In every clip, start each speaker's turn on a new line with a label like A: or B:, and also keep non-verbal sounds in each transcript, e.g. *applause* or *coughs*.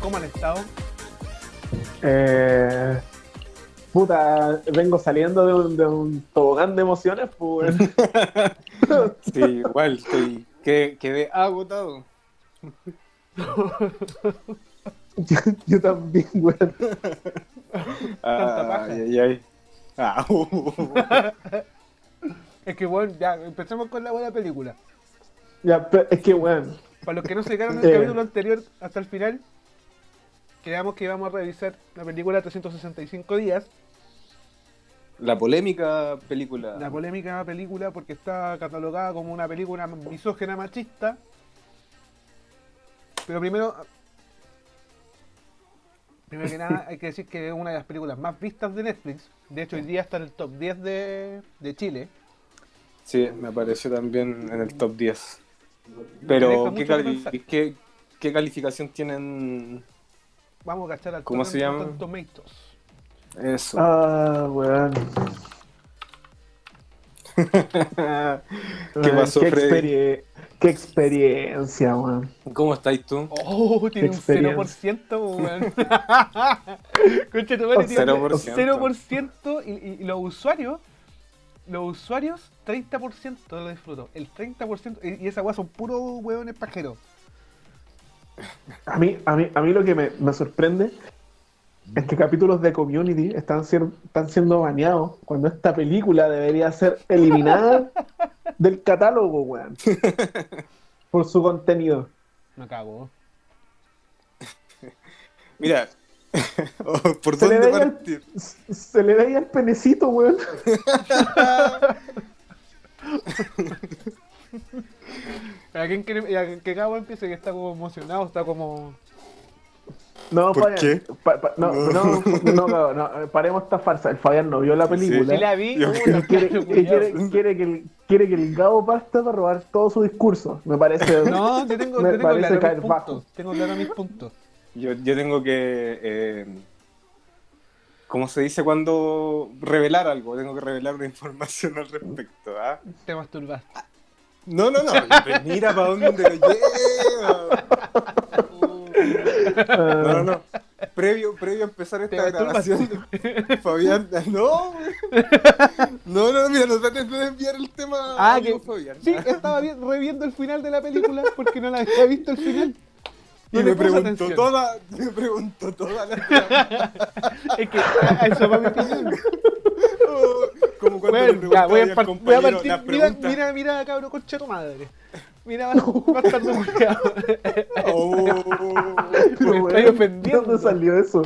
A: ¿cómo han estado?
B: Eh, puta, vengo saliendo de un, de un tobogán de emociones, pues. *laughs*
C: Sí, igual, estoy. que- Quedé agotado.
B: yo, *laughs* yo también, weón.
A: paja.
C: Ay, ay, ay. Ah, uh. *laughs*
A: Es que bueno, ya, empecemos con la buena película.
B: Ya, pero es que, weón.
A: Para los que no se quedaron en el
B: Eh.
A: capítulo anterior hasta el final, quedamos que íbamos a revisar la película 365 días,
C: La polémica película.
A: la polémica película porque está catalogada como una película misógena machista. Pero primero, primero que nada hay que decir que es una de las películas más vistas de Netflix. De hecho, hoy día está en el top 10 de, de Chile.
C: Sí, me apareció también en el top 10.
A: Me
C: Pero, ¿qué, cali- qué- qué calificación tienen
A: Vamos a cachar al
C: ¿Cómo se llama?
A: Tomatoes.
C: eso?
B: Ah, weón. *laughs*
C: ¿Qué pasó,
B: qué,
C: Freddy?
B: experie- qué experiencia, weón.
C: ¿Cómo estáis tú?
A: Oh, tiene un
B: Experiencia.
A: 0%, weón. *laughs* Concha tu madre, tiene
C: 0%.
A: 0% y, y- y los usuarios, los usuarios, 30% lo disfruto. El 30%, y y esa weá son puros weones pajeros.
B: A mí, a mí, a mí lo que me, me sorprende es que capítulos de Community están, sier- están siendo baneados cuando esta película debería ser eliminada *laughs* del catálogo, weón. *laughs* Por su contenido.
A: Me cago. *laughs*
C: Mira, oh, ¿por
B: Se le,
C: dónde
B: veía
C: partir?
B: el, se le veía el penecito, weón. *laughs*
A: ¿A quién a que Cabo empiece que está como emocionado, está como...
B: No,
C: ¿Por
B: Fabián,
C: qué?
B: pa- pa- no, no, no, no, no, paremos esta farsa. El Fabián no vio la película.
A: Sí la vi,
C: Yo-
B: Y quiere, *laughs* y quiere, quiere que el, quiere que el Gabo parta para robar todo su discurso. Me parece. *laughs*
A: No, yo tengo,
B: me
A: yo tengo claro
B: caer
A: mis
B: bajo.
A: puntos. Tengo claro mis puntos.
C: Yo, yo tengo que. Eh, ¿Cómo se dice cuando revelar algo? Tengo que revelar una información al respecto. ¿ah?
A: Te masturbas.
C: No, no, no. Mira para dónde lo lleva. No, no, no. Previo, previo a empezar esta grabación, Fabián. No, no, no, mira, no trates de desviar el tema.
A: Ah,
C: amigo
A: que
C: Fabián.
A: sí, estaba vi- reviendo el final de la película porque no la había visto el final.
C: Y me preguntó toda, *laughs* me preguntó toda la *laughs*
A: Es que a a eso va mi opinión. *laughs*
C: Como cuando
A: Bueno,
C: le
A: ya, voy a, par- voy a partir.
C: las
A: Mira, mira, mira, cabrón, concha tu madre. Mira, bastardo culiao.
C: Oh,
A: Me estoy ofendiendo.
B: ¿Dónde salió eso?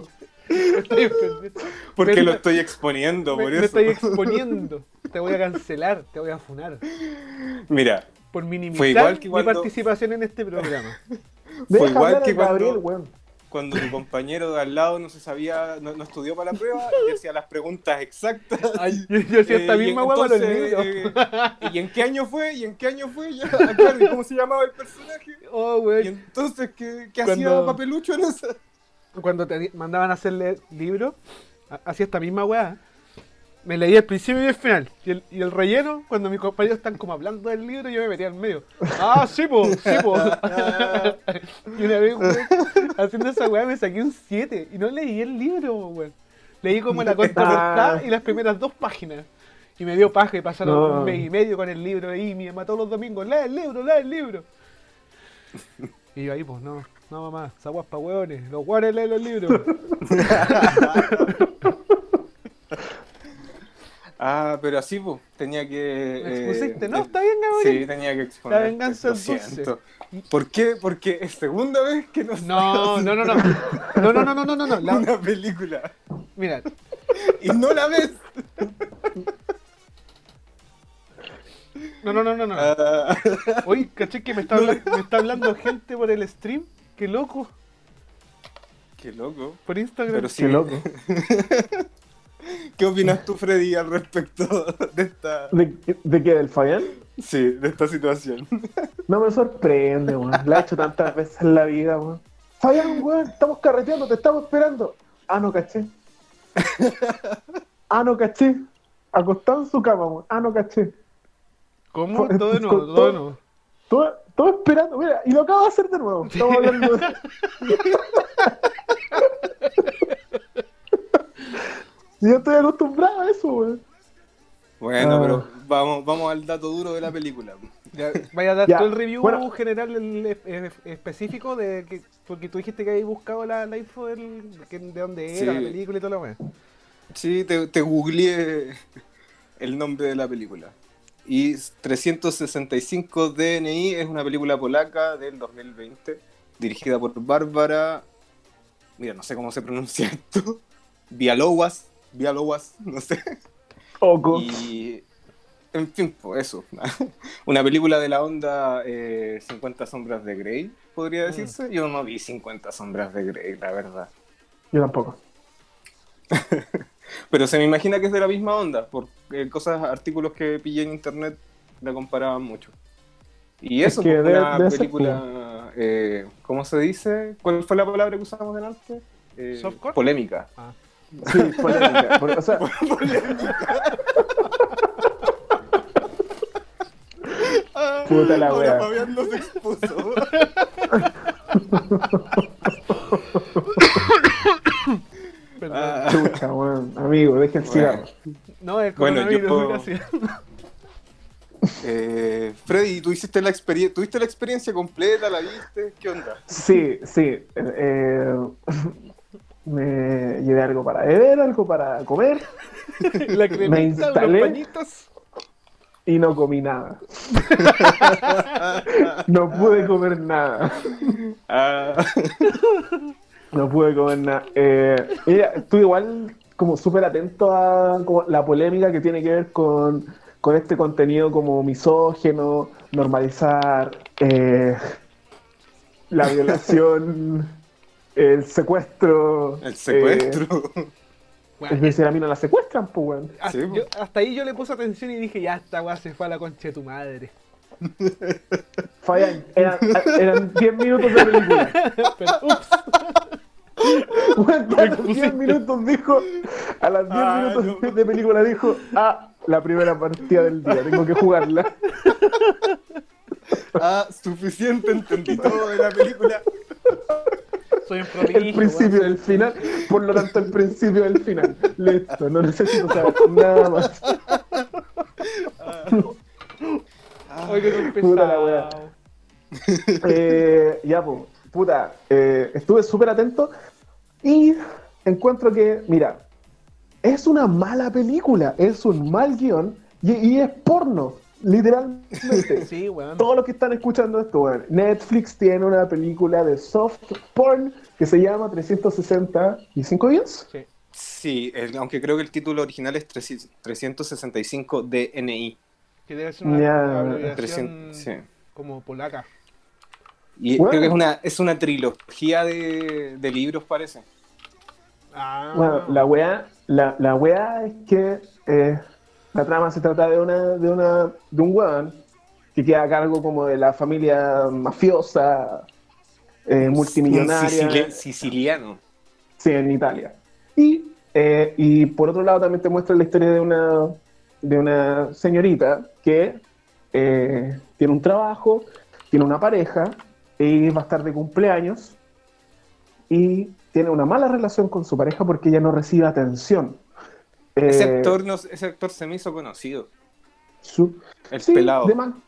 A: Me estoy ofendiendo.
C: porque
A: Me-
C: lo estoy exponiendo,
A: me,
C: por
A: me
C: eso.
A: estoy exponiendo. Te voy a cancelar, te voy a funar.
C: Mira,
A: Por minimizar
C: Fue igual que
A: mi participación en este programa.
B: Deja
C: igual que
B: al Gabriel,
C: cuando-
B: weón.
C: cuando tu compañero de al lado no se sabía, no, no estudió para la prueba y decía las preguntas exactas. *laughs*
A: Ay, yo, hacía esta
C: Eh,
A: misma hueá para
C: eh, *laughs* ¿Y en qué año fue? ¿Y en qué año fue? Ya, claro, ¿y ¿Cómo se llamaba el personaje?
A: Oh,
C: Y entonces, ¿qué, qué
A: Cuando-
C: hacía Papelucho en esa?
A: Cuando te mandaban a hacerle libros, ha- hacía esta misma weá. Me leía el principio y el final. Y el, y el relleno, cuando mis compañeros están como hablando del libro, yo me metía en medio. Ah, sí, po, sí, po. *laughs* y una vez, weón, haciendo esa weá me saqué un 7 y no leí el libro, weón. Leí como la contraportada y las primeras dos páginas. Y me dio paja y pasaron
B: No.
A: un mes y medio con el libro ahí. Mi mamá todos los domingos, lee el libro, lee el libro. Y yo ahí, pues, no, no mamá, esa weá es pa' hueones. Los hueones leen los libros. *laughs*
C: Ah, pero así, pues, tenía que...
A: Me
C: eh,
A: expusiste, ¿no?
C: eh,
A: Está bien, Gabriel.
C: Sí, tenía que exponer.
A: La venganza
C: lo
A: es dulce.
C: siento. ¿Por qué? Porque es segunda vez que nos
A: No, no, no, no. *laughs* No, no, no, no, no, no, no. La-
C: una película
A: mira,
C: y no la ves.
A: no, no, no, no, no.
C: Ah,
A: Oye, caché que me está, hablando, me está hablando gente por el stream. Qué loco.
C: qué loco.
A: Por Instagram.
C: Pero sí.
B: Qué loco. *laughs*
C: ¿Qué opinas tú, Freddy, al respecto de esta,
B: ¿De, de qué? ¿Del Fabián?
C: sí, de esta situación?
B: No me sorprende, weón. La he hecho tantas veces en la vida, weón. Fabián, weón, estamos carreteando, te estamos esperando. Ah, no caché. Ah, no caché. Acostado en su cama, weón. Ah, no caché.
A: ¿Cómo? Todo de nuevo, todo de nuevo.
B: Todo, Estaba esperando, mira, y lo acabo de hacer de nuevo. Estamos hablando de... *laughs* *laughs* Yo estoy acostumbrado a eso, weón.
C: Bueno,
B: Ah.
C: pero vamos, vamos al dato duro de la película.
A: Ya, vaya a dar *laughs* todo el review
B: bueno.
A: general el- específico de que porque tú dijiste que habías buscado la, la info del, de, que- de dónde era
C: Sí.
A: la película y todo lo demás.
C: Sí, te, te googleé el nombre de la película. Y 365 DNI es una película polaca del 2020, dirigida por Bárbara. Mira, no sé cómo se pronuncia esto. *laughs* Bialowas, Bialowas, *laughs* no sé.
B: Oco.
C: Y. En fin, pues eso. *laughs* Una película de la onda eh, 50 Sombras de Grey, podría decirse. Yo no vi 50 Sombras de Grey, la verdad.
B: Yo tampoco. *laughs*
C: Pero se me imagina que es de la misma onda, por eh, cosas, artículos que pillé en internet la comparaban mucho. Y
B: Es
C: eso,
B: que
C: pues,
B: debe-
C: una película, eh, ¿cómo se dice? ¿Cuál fue la palabra que usamos delante? Eh,
A: ¿Softcore?
C: polémica.
A: Ah.
B: Sí, polémica. Porque, o sea, *laughs* *laughs* Puta la
C: Ahora
B: wea.
C: Fabián nos expuso. *laughs*
A: Perdón.
C: Ah,
B: chucha, weón. Amigo, dejen el cigarro.
A: no, el
C: bueno,
A: coronavirus,
C: yo-
A: gracias.
C: eh, Freddy, ¿tú hiciste la experiencia, tuviste la experiencia completa? ¿La viste? ¿Qué onda?
B: Sí, sí. eh, me llevé algo para beber, algo para comer *laughs*
A: la cremita,
B: instalé.
A: los pañitos.
B: y no comí nada. *laughs* No pude comer nada.
C: Ah,
B: No pude comer nada. Eh, estuve igual como súper atento a la polémica que tiene que ver con, con este contenido como misógeno, normalizar eh, la violación, el secuestro.
C: el secuestro.
B: eh, *laughs*
A: Bueno,
B: es decir, a mí no la secuestran, pues, weón.
A: hasta,
C: Sí, po.
A: yo- hasta ahí yo le puse atención y dije, ya esta weá se fue a la concha de tu madre. *laughs*
B: Fabián, eran, eran 10 minutos de película. *laughs*
A: Pero, ups,
B: Weón, a los 10 minutos dijo, a las 10
C: Ah,
B: minutos
C: no.
B: de película dijo, ah, la primera partida del día, tengo que jugarla.
C: Ah, suficiente, entendí todo de la película.
A: Soy un prodigio.
B: El principio del final, por lo tanto el principio del final. Listo, no necesito saber nada más.
A: Oye, qué
B: Puta la wea. Eh, ya, pues, puta, eh, estuve súper atento y encuentro que, mira, es una mala película, es un mal guion y, y es porno, literalmente. *laughs*
A: Sí, weón.
B: Todos los que están escuchando esto, weón, Netflix tiene una película de soft porn que se llama 365 días.
A: Sí.
C: Sí, el- aunque creo que el título original es 300 365 DNI.
A: Que debe ser una
B: Ya,
A: abreviación
C: 300, sí.
A: como polaca.
C: Y
B: Bueno.
C: creo que es una, es una trilogía de, de libros, parece.
A: Ah,
B: Bueno, la weá, la, la weá es que eh, la trama se trata de una, de una, de un weón que queda a cargo como de la familia mafiosa, eh, multimillonaria,
C: sicili- siciliano.
B: sí, en Italia. Y, eh, y por otro lado también te muestra la historia de una, de una señorita que eh, tiene un trabajo, tiene una pareja y va a estar de cumpleaños y tiene una mala relación con su pareja porque ella no recibe atención.
C: Ese,
B: Eh,
C: actor no- ese actor se me hizo conocido.
B: su-
C: El
B: sí,
C: pelado.
B: de man-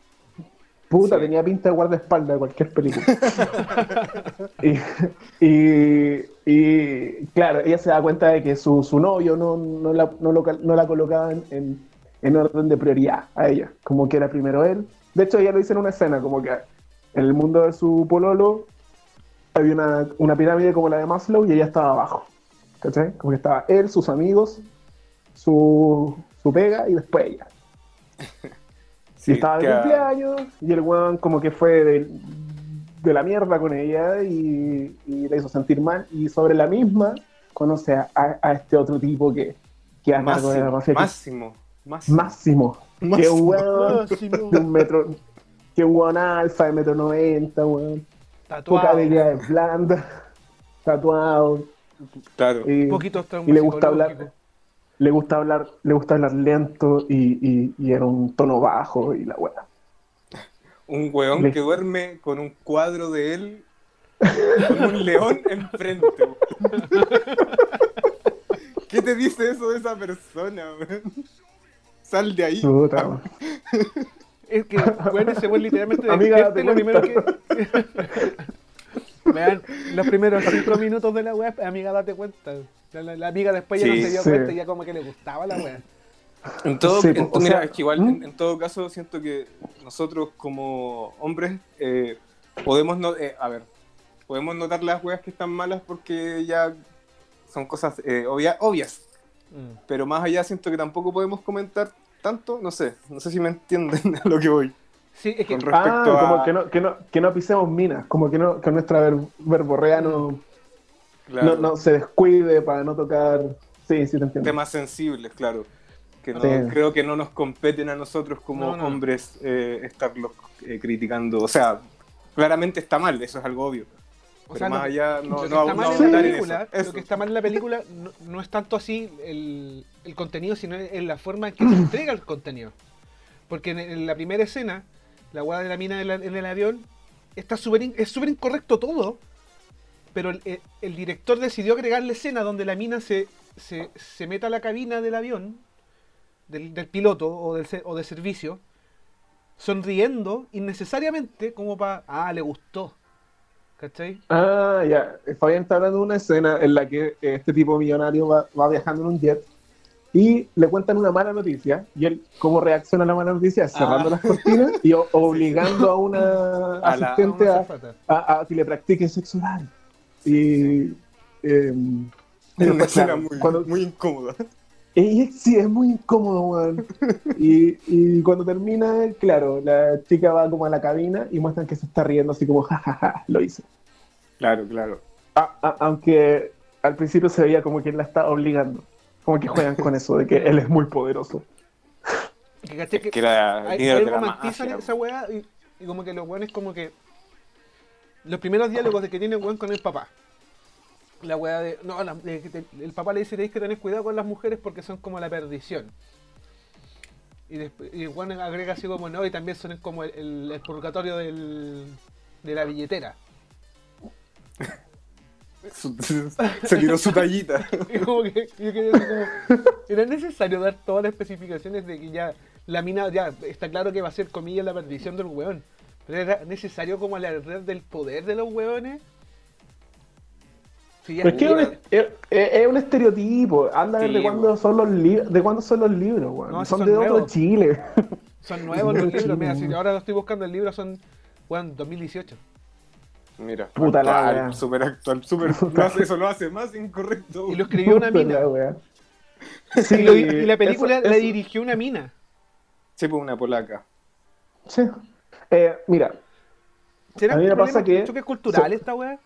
B: Puta,
C: Sí.
B: tenía pinta de guardaespaldas de cualquier película. *laughs* y, y- y, claro, ella se da cuenta de que su, su novio no, no, la, no, lo no la colocaba en, en- en orden de prioridad a ella, como que era primero él. De hecho, ella lo dice en una escena, como que en el mundo de su pololo había una, una pirámide como la de Maslow y ella estaba abajo. ¿Cachai? Como que estaba él, sus amigos, su, su pega y después ella. *laughs*
C: Sí,
B: y estaba de
C: que-
B: cumpleaños y el weón como que fue de, de la mierda con ella y, y la hizo sentir mal y sobre la misma conoce a, a- a este otro tipo que, que a cargo de la mafia
C: Máximo,
B: que-
C: máximo, máximo.
B: Máximo que un weón
A: Máximo.
B: de un metro que un weón alfa de metro noventa weón poca
A: Tatuado.
B: habilidad blanda tatuado
C: Claro.
B: y,
A: Un poquito
B: y le gusta hablar. Le gusta hablar le gusta hablar lento y, y, y en un tono bajo y la weá
C: Un weón
B: Le-
C: que duerme con un cuadro de él con un león enfrente. ¿Qué te dice eso de esa persona, weón? Sal de ahí.
B: Puta.
A: Es que, bueno, ese weón literalmente *laughs*
B: Amiga,
A: y lo primero que. *laughs* Vean, los primeros cinco minutos de la web, amiga, date cuenta. La, la- la amiga después ya
C: Sí,
A: no se dio
B: sí.
A: cuenta y ya como que le gustaba la web.
C: En todo,
B: Sí,
C: en-
B: o
C: mira,
B: sea,
C: es que igual
B: ¿Mm?
C: en, en todo caso siento que nosotros como hombres eh, podemos no, eh, a ver, podemos notar las weas que están malas porque ya son cosas eh, obvia- obvias,
A: Mm.
C: pero más allá siento que tampoco podemos comentar tanto, no sé, no sé si me entienden *laughs* a lo que voy.
A: Sí, es que.
C: Con respecto
B: Ah, como
C: a
B: que no, que, no, que no pisemos minas, como que, no, que nuestra ver- verborrea no,
C: claro,
B: no, no se descuide para no tocar. Sí, sí, te entiendo.
C: temas sensibles, claro. Que no-
B: Sí.
C: creo que no nos competen a nosotros como
A: No, no.
C: hombres eh, estarlos eh, criticando. O sea, claramente está mal, eso es algo obvio.
A: O
C: Pero
A: sea,
C: más
A: lo-
C: allá
A: lo
C: no,
A: que
C: no,
A: está
C: no
A: mal en la película,
C: eso. Eso.
A: lo que está mal en la película no, no es tanto así el, el contenido, sino en la forma en que se *coughs* entrega el contenido. Porque en, en la primera escena, la guada de la mina en, el avión, está súper in- es súper incorrecto todo, pero el, el- el director decidió agregar la escena donde la mina se, se, se meta a la cabina del avión, del, del piloto o, del, o de servicio, sonriendo innecesariamente como para, ah, le gustó. ¿Cachai?
B: Ah, ya. Fabián está hablando de una escena en la que eh, este tipo millonario va, va viajando en un jet y le cuentan una mala noticia y él, ¿cómo reacciona a la mala noticia? Cerrando
C: Ah.
B: las cortinas y *laughs* obligando a una
C: A
B: asistente
A: Una
B: a, a- a que le practique sexo oral. Y. eh,
C: Es una
B: después,
C: escena
B: claro,
C: muy,
B: cuando-
C: muy incómoda.
B: y es- sí, es muy incómodo, weón. Y, y cuando termina, claro, la chica va como a la cabina y muestran que se está riendo así como, jajaja, lo hice.
C: Claro, claro.
B: A- a- aunque al principio se veía como que él la está obligando. Como que juegan con eso de que él es muy poderoso.
A: Que, ¿cachai?
C: Es
A: que
C: que era
A: hay,
C: líder
A: hay
C: de la
A: romantizan
C: mafia.
A: esa weá y, y como que los weones como que los primeros diálogos de que tiene weón con el papá la weá de no la- de que te- el papá le dice tenéis que tener cuidado con las mujeres porque son como la perdición y, después, y weón agrega así como no y también son como el, el- el purgatorio del, de la billetera *laughs*
C: Su- Se tiró su tallita. *laughs*
A: y como que yo quedé así como era necesario dar todas las especificaciones de que ya la mina ya está claro que va a ser comillas la perdición del weón pero era necesario como alardear del poder de los weones Sí,
B: es que es un, es, es- es un estereotipo. Anda a ver
C: Sí,
B: de cuándo son los libros, de cuándo son los libros, weón.
A: No,
B: son,
A: son
B: de otro. Chile.
A: son nuevos los *laughs* libros mira si ahora lo estoy buscando el libro son weón 2018
C: Mira,
B: Puta la
C: actual,
B: wea.
C: super actual, super, *laughs*
B: Puta.
C: no hace- eso lo hace más incorrecto.
A: y lo escribió una mina
B: la wea.
A: y, lo- y la *laughs* película
B: eso-
A: la
B: eso-
A: dirigió una mina
C: Sí, pues una polaca.
B: Sí. Eh, mira,
A: ¿Será
B: A mí me pasa
A: problema-
B: que-
A: choque cultural
B: so-
A: esta weá?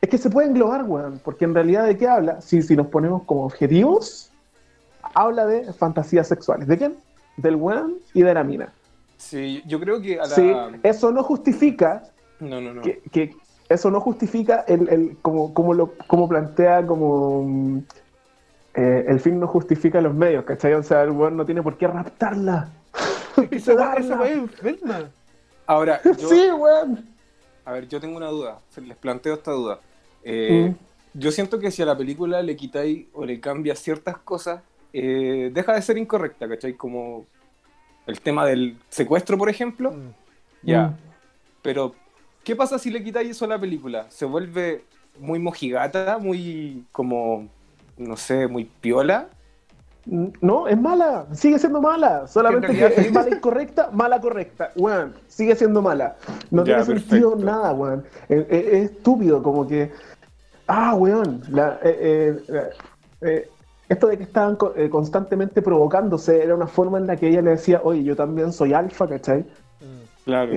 B: es que se puede englobar, weón. Porque en realidad, ¿de qué habla? Si, si nos ponemos como objetivos, habla de fantasías sexuales. ¿De quién? Del weón y de la mina.
C: Sí, yo creo que a la...
B: Sí, eso no justifica
C: No, no, no.
B: que, que eso no justifica el, el- como, como lo como plantea como mm, eh, el fin no justifica los medios, ¿cachai? O sea, el weón no tiene por qué raptarla. *laughs*
A: Esa weá es enferma
C: Ahora, *laughs* yo,
B: Sí, weón.
C: a ver, yo tengo una duda. Les planteo esta duda. Eh,
B: Mm.
C: Yo siento que si a la película le quitáis o le cambias ciertas cosas, eh, deja de ser incorrecta, ¿cachai? Como el tema del secuestro, por ejemplo.
A: Mm.
C: Ya.
B: Mm.
C: Pero, ¿qué pasa si le quitáis eso a la película? ¿Se vuelve muy mojigata, muy como, no sé, muy piola?
B: No, es mala, sigue siendo mala. Solamente
A: Que
B: es mala incorrecta, mala correcta. Weón, sigue siendo mala. No
C: Ya,
B: tiene sentido
C: perfecto.
B: nada, weón. Es, es- es estúpido, como que. Ah, weón. la- eh, eh, eh, esto de que estaban co- constantemente provocándose era una forma en la que ella le decía, oye, yo también soy alfa, ¿cachai?
A: Mm.
C: Claro.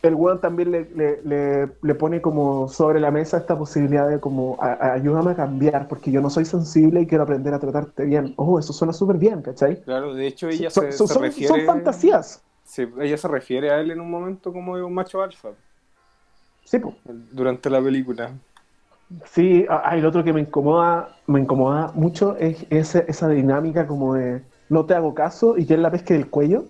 B: El weón también le, le- le- le pone como sobre la mesa esta posibilidad de como a- a- ayúdame a cambiar porque yo no soy sensible y quiero aprender a tratarte bien. Oh, eso suena súper bien, ¿cachai?
C: Claro, de hecho ella se,
B: son-
C: se
B: son-
C: refiere...
B: son fantasías.
C: Sí, ella se refiere a él en un momento como de un macho alfa
B: Sí, po.
C: durante la película.
B: sí. ah, el otro que me incomoda, me incomoda mucho es ese- esa dinámica como de no te hago caso y que él la pesque del cuello.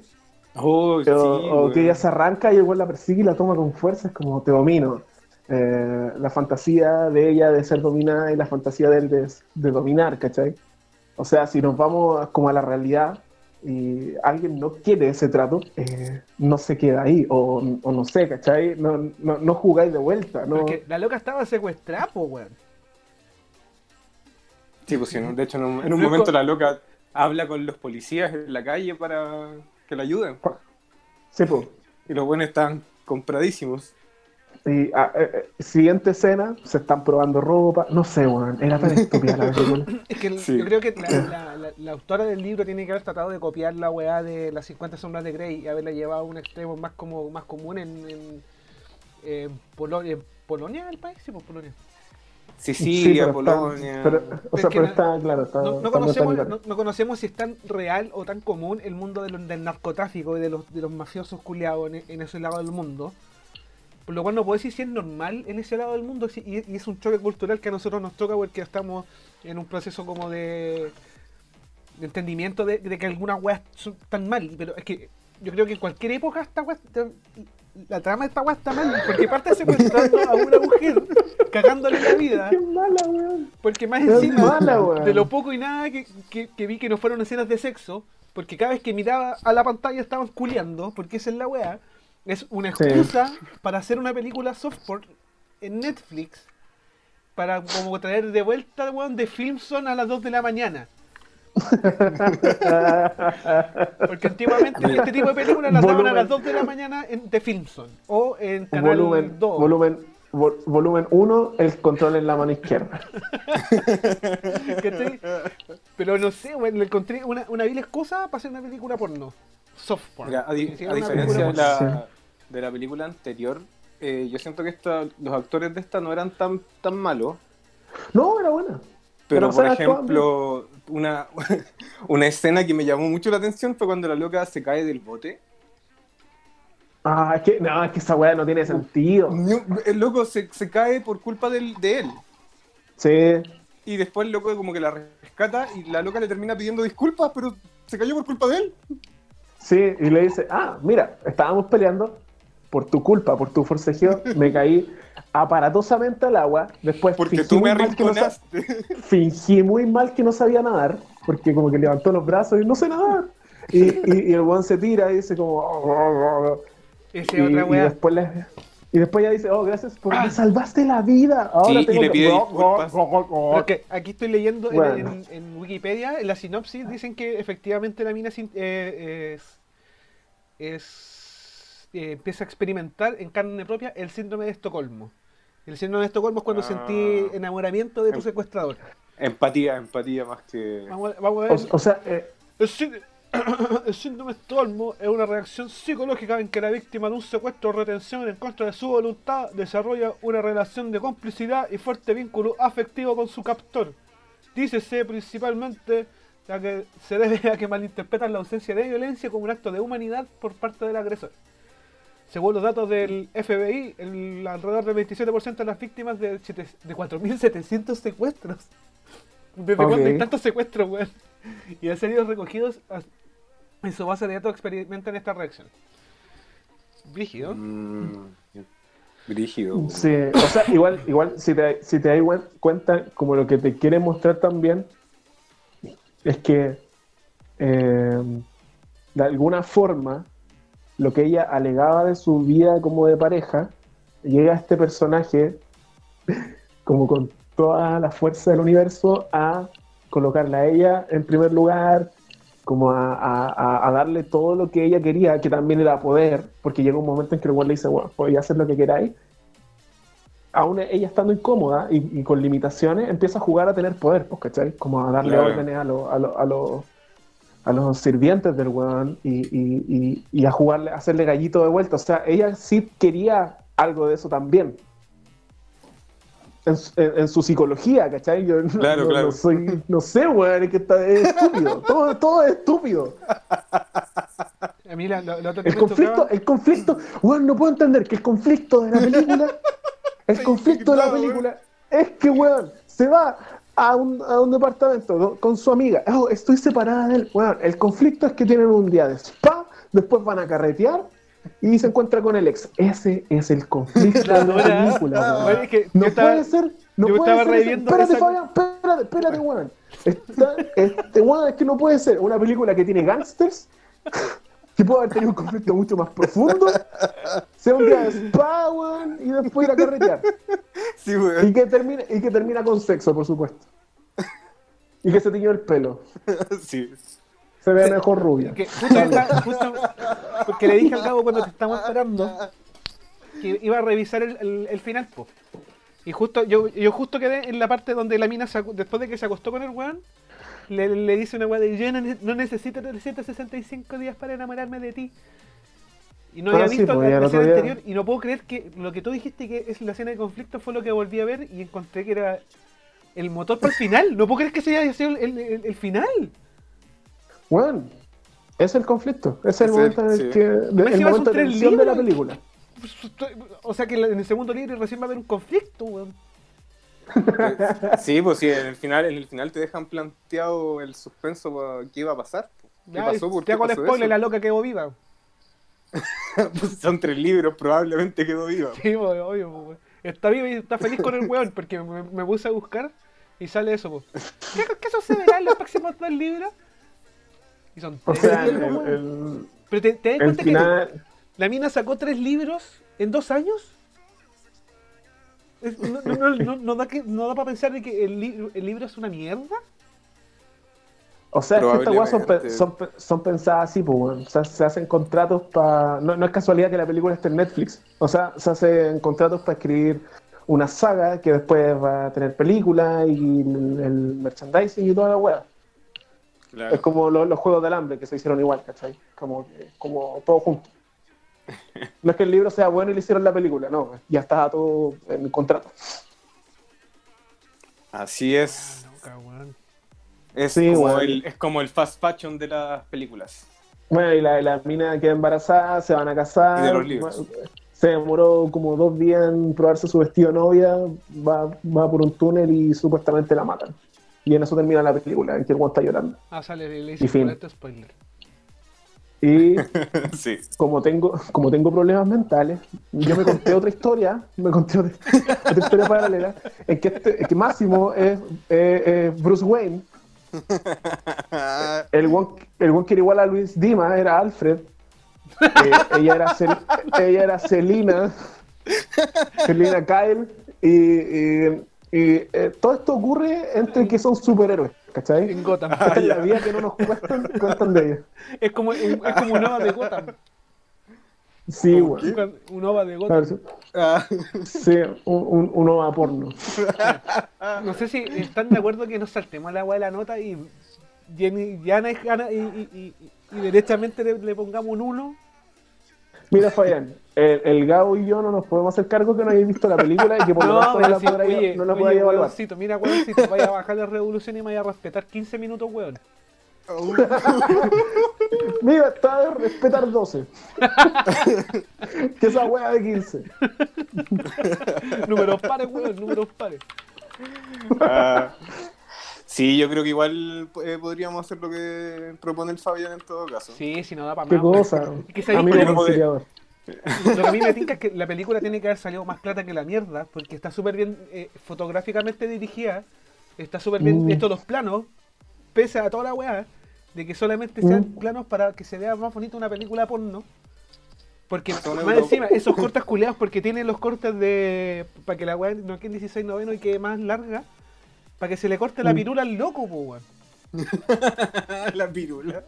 C: Oh, sí,
B: o, que ella se arranca y el weón la persigue y la toma con fuerza, es como te domino. Eh, la fantasía de ella de ser dominada y la fantasía de él de, de dominar, ¿cachai? O sea, si nos vamos como a la realidad y alguien no quiere ese trato, eh, no se queda ahí, o, o no sé, ¿cachai? No, no, no jugáis de vuelta, ¿no?
A: Porque la loca estaba secuestrada, po, weón.
C: Sí, pues sí, ¿no? de hecho en un, en un
A: Loco.
C: momento la loca habla con los policías en la calle para que la ayuden.
B: Sí, po.
C: Y los buenos están compradísimos.
B: Y ah, eh, eh, siguiente escena, se están probando ropa, no sé, weón, era tan estúpida la *laughs* película.
A: Es que el-
C: Sí.
A: yo creo que la, la- la- la autora del libro tiene que haber tratado de copiar la weá de las 50 sombras de Grey y haberla llevado a un extremo más como más común en, en, en Polo- en Polonia, el país, sí, pues Polonia.
C: Sicilia,
B: está-
C: Polonia.
B: pero- o
A: Es
B: sea,
A: que
B: pero
A: no-
B: está, claro, está,
A: No, conocemos,
B: metálica.
A: no, no conocemos si es tan real o tan común el mundo del narcotráfico y de los, de los mafiosos culiados en, en ese lado del mundo. Por lo cual no puedo decir si es normal en ese lado del mundo si- y, y es un choque cultural que a nosotros nos toca porque estamos en un proceso como de, de entendimiento de, de que algunas weas son tan mal. Pero es que yo creo que en cualquier época esta wea la trama de esta wea está mal porque parte secuestrando a una mujer, cagándole la vida.
B: Qué mala, weón.
A: Porque más encima
B: mala,
A: de lo poco y nada que, que- que vi que no fueron escenas de sexo, porque cada vez que miraba a la pantalla estaban culiando, porque esa es la weá, es una
B: Sí.
A: excusa para hacer una película softcore en Netflix para como traer de vuelta weón, de Filmson a las 2 de la mañana. Porque antiguamente este tipo de películas las daban a las
B: Volumen.
A: 2 de la mañana en The Filmson o en Canal
B: volumen,
A: 2.
B: volumen, vol- volumen 1, el control en la mano izquierda. *laughs*
A: ¿Cachai? Pero no sé, weón, le encontré una, una vil excusa para hacer una película porno. Soft porn.
C: Mira, a, di- diferencia de la, de la película anterior, eh, yo siento que esta, los actores de esta no eran tan, tan malos.
B: No, era buena.
C: Pero,
B: Pero,
C: por ejemplo, una, *laughs* una escena que me llamó mucho la atención fue cuando la loca se cae del bote.
B: Ah, es que, no, es que esa weá no tiene sentido.
C: El loco se, se cae por culpa del- de él.
B: Sí,
C: Y después el loco como que la rescata y la loca le termina pidiendo disculpas, pero se cayó por culpa de él.
B: sí, y le dice, ah, mira, estábamos peleando por tu culpa, por tu forcejeo, me caí aparatosamente al agua, después
C: Porque
B: fingí
C: tú me
B: muy mal que no *laughs* fingí muy mal que no sabía nadar, porque como que levantó los brazos y no sé nadar. Y, y- y el weón se tira y dice como... "Oh, oh, oh". Y,
A: es otra
B: y después le- y después ya dice, oh, gracias por
A: Ah.
B: me salvaste la vida. Ahora
C: Sí, y
B: tengo
C: le
B: que-
C: pide
A: que aquí estoy leyendo en-
B: Bueno.
A: en, en Wikipedia, en la sinopsis, dicen que efectivamente la mina eh, es, es- eh, empieza a experimentar en carne propia el síndrome de Estocolmo. El síndrome de Estocolmo es cuando
C: Ah.
A: sentí enamoramiento de tu
C: Em-
A: secuestrador.
C: Empatía, empatía más que...
A: Vamos, a- vamos a ver.
B: O, o sea, eh,
A: El, sí- *coughs* el síndrome de Estocolmo es una reacción psicológica en que la víctima de un secuestro o retención en contra de su voluntad desarrolla una relación de complicidad y fuerte vínculo afectivo con su captor. Dícese principalmente a que se debe a que malinterpretan la ausencia de violencia como un acto de humanidad por parte del agresor. Según los datos del FBI, el, alrededor del 27% de las víctimas de, de 4.700 secuestros. ¿Desde
B: Ok.
A: cuándo hay tantos secuestros, weón? Y han sido recogidos a- en su base de datos experimentan esta reacción. Brígido.
C: Mm, Brígido.
B: sí, o sea, igual, igual si te, si te das cuen- cuenta, como lo que te quiere mostrar también, es que eh, de alguna forma lo que ella alegaba de su vida como de pareja, llega este personaje *laughs* como con toda la fuerza del universo a colocarla a ella en primer lugar, como a, a- a- darle todo lo que ella quería, que también era poder, porque llega un momento en que el weón le dice, bueno, podéis hacer lo que queráis. Aún ella estando incómoda y, y con limitaciones, empieza a jugar a tener poder, pues, ¿cachai? Como a darle
C: Claro.
B: órdenes a, los a, lo- a, los- a los sirvientes del weón y, y- y- y a jugarle, a hacerle gallito de vuelta. O sea, ella sí quería algo de eso también. En, su- en- en su psicología, ¿cachai? Yo no,
C: Claro,
B: no-
C: claro.
B: no soy, no sé, weón, es que está, es estúpido. *laughs* todo, todo es estúpido.
A: A mí la, la- la otra que
B: El conflicto,
A: tocaba-
B: el conflicto, weón, no puedo entender que el conflicto de la película, el *laughs* conflicto de la película es que, weón, se va a un, a un departamento ¿no? con su amiga. Oh, estoy separada de él. Weón, el conflicto es que tienen un día de spa, después van a carretear y se encuentra con el ex. Ese es el conflicto de la película.
A: Bueno, es que
B: No
A: estaba-
B: puede ser. No
A: yo
B: puede
A: estaba
B: ser. Espérate,
A: esa-
B: Fabián, espérate, espérate, weón. Este weón es que no puede ser una película que tiene gangsters, que puede haber tenido un conflicto mucho más profundo, sea un día de spa, weón, y después ir a carretear.
C: Sí,
B: Y
C: weón.
B: que termine, y que termina con sexo, por supuesto. Y que se tiñó el pelo. *laughs*
C: Sí.
B: Se ve mejor rubia.
A: Que justo, está- justo- porque le dije al cabo cuando te estamos esperando que iba a revisar el, el- el final, po. Y justo, yo, yo justo quedé en la parte donde la mina, se acu- después de que se acostó con el weón, le, le dice una weá de yo no, no necesito 365 días para enamorarme de ti. Y no
B: Ah,
A: había
B: sí,
A: visto
B: pues,
A: la, escena
B: día.
A: anterior y no puedo creer que lo que tú dijiste que es la escena de conflicto fue lo que volví a ver y encontré que era el motor para el *laughs* final. No puedo creer que ese haya sido el, el- el final.
B: Bueno, es el conflicto. Es el
C: Es
B: momento
C: el-
B: en el
C: sí.
B: que. de- el momento de
A: tres
B: tensión de la película.
A: O sea que en el segundo libro recién va a haber un conflicto, weón.
C: Sí, pues sí, en el final, en el final te dejan planteado el suspenso pa- qué iba a pasar. ¿Qué
A: Ya,
C: pasó? ¿Por
A: te
C: qué
A: hago el spoiler,
C: eso?
A: la loca quedó viva.
C: Pues *laughs* son tres libros, probablemente quedó viva.
A: Sí, po, obvio. Está viva y está feliz con el weón, porque me, me puse a buscar y sale eso, po. ¿Qué, qué sucederá en los próximos dos libros? Y son
B: O
A: tres
B: sea, el, el-
A: Pero te, te das cuenta que
B: final.
A: la mina sacó tres libros en dos años. No, no, no, no- no da, que, no da para pensar de que el, li- el libro es una mierda.
B: O sea, es que estas weas son, pe- son, pe- son pensadas así, pues, weón. O sea, se hacen contratos para. No, no es casualidad que la película esté en Netflix. O sea, se hacen contratos para escribir una saga que después va a tener película y el, el merchandising y toda la wea.
C: Claro.
B: Es como lo- los juegos del hambre que se hicieron igual, ¿cachai? Como, que- como todo junto. No es que el libro sea bueno y le hicieron la película, no, ya estaba todo en el contrato.
C: Así es.
A: Weón.
C: Es,
B: Sí,
C: como el, es como el fast fashion de las películas.
B: Bueno, y la, la mina queda embarazada, se van a casar.
C: Y de los libros.
B: Se demoró como dos días en probarse su vestido de novia, va, va por un túnel y supuestamente la matan. Y en eso termina la película, en que el está llorando.
A: Ah, sale, le
B: Y
A: hice
B: fin.
A: por este spoiler.
B: Y *laughs*
C: sí.
B: como tengo, como tengo problemas mentales, yo me conté otra historia, me conté otra, *laughs* otra historia paralela, en que, este, en que Máximo es, Bruce Wayne, *laughs* el one, el one que era igual a Luis Dima era Alfred, eh, ella, era Cel- ella era Selina, Selina Kyle, y, y- y, eh, todo esto ocurre entre que son superhéroes, ¿cachai?
A: En Gotham.
B: Es *laughs* la vida que no nos cuentan, cuentan de ella.
A: Es como, un- es como un OVA de Gotham.
B: Sí,
C: ¿Cómo
B: güey.
C: qué?
A: Un OVA de Gotham.
B: ver, sí.
C: Ah,
B: Sí, un, un, un ova porno. *laughs*
A: No sé si están de acuerdo que nos saltemos la agua de la nota y y, y, y- y derechamente le, le pongamos un 1.
B: Mira, Fabián, el, el Gabo y yo no nos podemos hacer cargo que no hayáis visto la película y que por lo *laughs* tanto no la
A: oye,
B: no
A: oye,
B: podáis evaluar.
A: huevoncito, mira, huevoncito, vaya a bajar la revolución y me vaya a respetar 15 minutos, weón. *laughs*
B: Mira, está de respetar 12. *laughs* que esa wea de 15.
A: Números pares, weón, números pares.
C: ah. Sí, yo creo que igual eh, podríamos hacer lo que propone el Fabián en todo caso.
A: Sí, si no da para
B: Qué
A: más. weón.
B: cosa. *laughs*
A: Es que
B: Amigo conciliador.
A: Lo que a mí me tinca es que la película tiene que haber salido más plata que la mierda, porque está súper bien eh, fotográficamente dirigida, está súper bien
B: Mm.
A: hechos los planos, pese a toda la weá, de que solamente sean
B: Mm.
A: planos para que se vea más bonita una película porno. Porque
C: Son
A: más encima, esos cortes culeados, porque tienen los cortes de. para que la weá no quede en 16 noveno y quede más larga, para que se le corte la pirula al loco, po, weón. *laughs*
C: la pirula.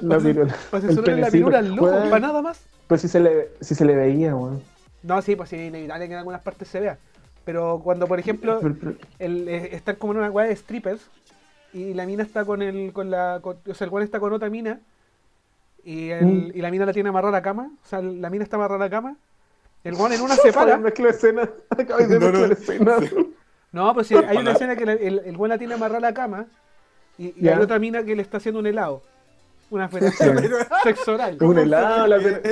B: La pirula.
A: Para
B: El
A: censurar la
B: penecito.
A: pirula al loco, para nada más.
B: Pues si se le, si se le veía, weón.
A: No, sí, pues sí, es inevitable que en algunas partes se vea. Pero cuando, por ejemplo, el, eh, están como en una weá de strippers y la mina está con el con la con- o sea el weón está con otra mina y, el-
B: Mm.
A: y la mina la tiene amarrada a la cama o sea la mina está amarrada a la cama el weón en una se *laughs* para
B: mezcló escena. *laughs* Acabáis de
C: No, no.
B: mezclar escena.
A: No pues sí, hay una escena que el, el weón la tiene amarrada a la cama y, y hay otra mina que le está haciendo un helado una *laughs* felación sexo oral
B: Un helado, la, ter-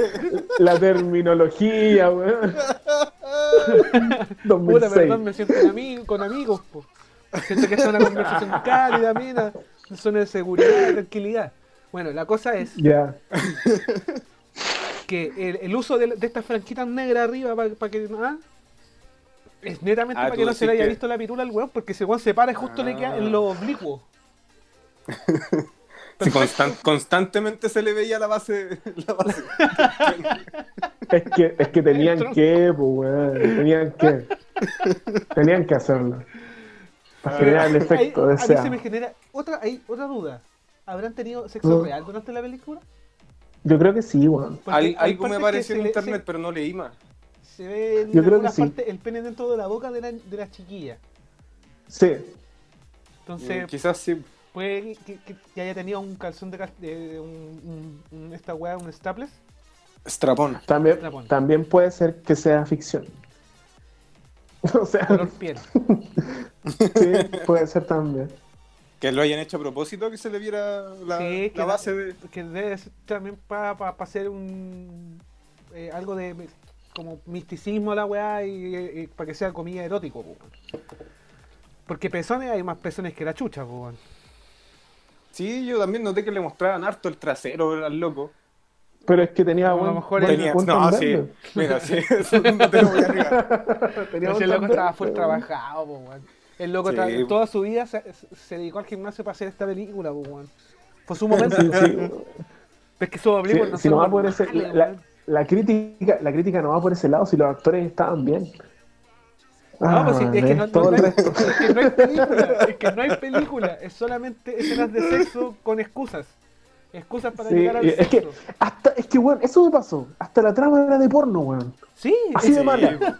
B: la terminología, weón. *laughs*
A: Puta,
B: 2006.
A: perdón, me siento con, ami- con amigos, po. Siento que es una conversación *laughs* cálida, mina, zona de seguridad, de tranquilidad. Bueno, la cosa es
B: Ya.
A: que el, el uso de, de estas franquitas negras arriba para que ah, es netamente
C: Ah,
A: para que no se le haya
C: que-
A: visto la pirula al weón, porque ese weón se para y justo le queda en los oblicuos. *laughs*
C: Sí, constan- constantemente se le veía la base. La base.
B: Es que, es que tenían que, pues, weón. Tenían que. Tenían que hacerlo. Para generar el efecto
A: Ahí- a mí
B: deseado.
A: se me genera otra, hay otra duda. ¿Habrán tenido sexo real durante la película?
B: Yo creo que sí, weón.
A: Porque
C: Al- algo me
A: partes que
C: pareció
A: se
C: en internet, pero no leí más.
A: Se ve en
B: Yo creo que sí.
A: partes el pene dentro de la boca de la, de la chiquilla.
B: Sí.
A: Entonces,
C: Mm, Quizás sí.
A: puede que, que- que haya tenido un calzón de, de un, un- un- esta weá, un strapless.
C: Strapón.
B: También,
A: Strapón.
B: también puede ser que sea ficción. *laughs* O sea,
A: color piel. *laughs*
B: sí, puede ser también.
C: Que lo hayan hecho a propósito, que se le viera la,
A: Sí,
C: la
A: que,
C: base de.
A: que debe ser también para hacer un eh, algo de como misticismo a la weá y, para que sea comida erótico, po. Porque pezones hay más pezones que la chucha, po.
C: Sí, yo también noté que le mostraban harto el trasero al loco.
B: Pero es que tenía
A: A lo mejor
C: Tenía, no, sí.
B: verde.
C: Mira, sí, eso *laughs* *laughs* no te lo voy a negar. *laughs*
B: Tenía
A: el loco estaba full trabajado, po, weón. El loco
C: Sí.
A: tra- toda su vida se, se dedicó al gimnasio para hacer esta película, po, weón. Fue su momento.
B: Sí, sí.
A: Pero es que
B: Sí,
A: oblicuos no
B: si no va la,
A: weón.
B: La crítica, la crítica no va por ese lado si los actores estaban bien.
A: No, pues sí,
B: Ah,
A: es que no, no- no hay, *laughs* es que no hay película, es que no hay película, es solamente escenas de sexo con excusas. Excusas para
B: Sí,
A: llegar al
B: que,
A: sexo.
B: hasta, es que, weón, eso me pasó. Hasta la trama era de porno, weón.
A: Sí,
B: Así de mala.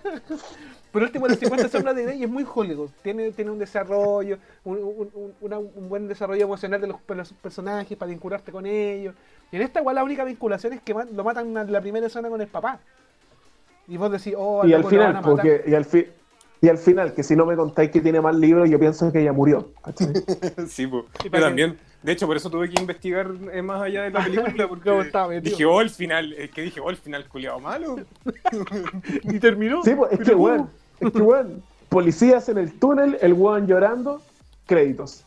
B: *laughs*
A: por último, las 50 sombras de Grey es muy Hollywood. Tiene, tiene un desarrollo, un, un- un- una- un buen desarrollo emocional de los, de los personajes para vincularte con ellos. Y en esta, igual, la única vinculación es que lo matan en la primera escena con el papá. Y vos decís, oh,
B: Y al
A: loco, lo van
B: final,
A: a matar.
B: porque, y al fi- y al final, que si no me contáis que tiene más libros, yo pienso que ella murió. *laughs*
C: Sí.
A: Y
C: Yo también. De hecho, por eso tuve que investigar eh, más allá de la *laughs* película, porque
A: ¿Cómo estaba
C: dije, oh, el final, es que dije, oh, el final culiado malo. *laughs*
A: Y terminó.
B: Sí, pues, es que, weón, es que, weón, policías en el túnel, el weón llorando, créditos.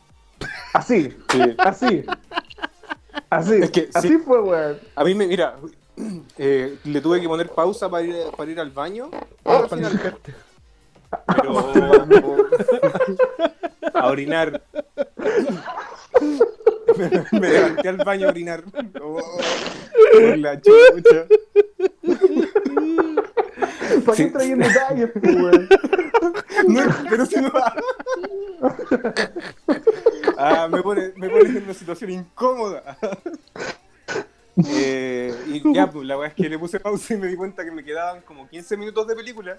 B: Así,
C: Sí.
B: así. Así,
C: Es que,
B: así
C: sí.
B: fue, weón.
C: A mí me, mira, *clears throat* eh, le tuve que poner pausa para ir, para ir al baño. al
A: Para
C: final, pero *laughs* a orinar. me, me levanté al baño a orinar. Oh, por la chucha.
B: ¿Para
C: Sí.
B: qué trayendo detalles, pues, weón? *laughs*
C: No, pero se me va. Ah, me pone, me pone en una situación incómoda. *laughs* Eh, y ya, pues la weá es que le puse pausa y me di cuenta que me quedaban como 15 minutos de película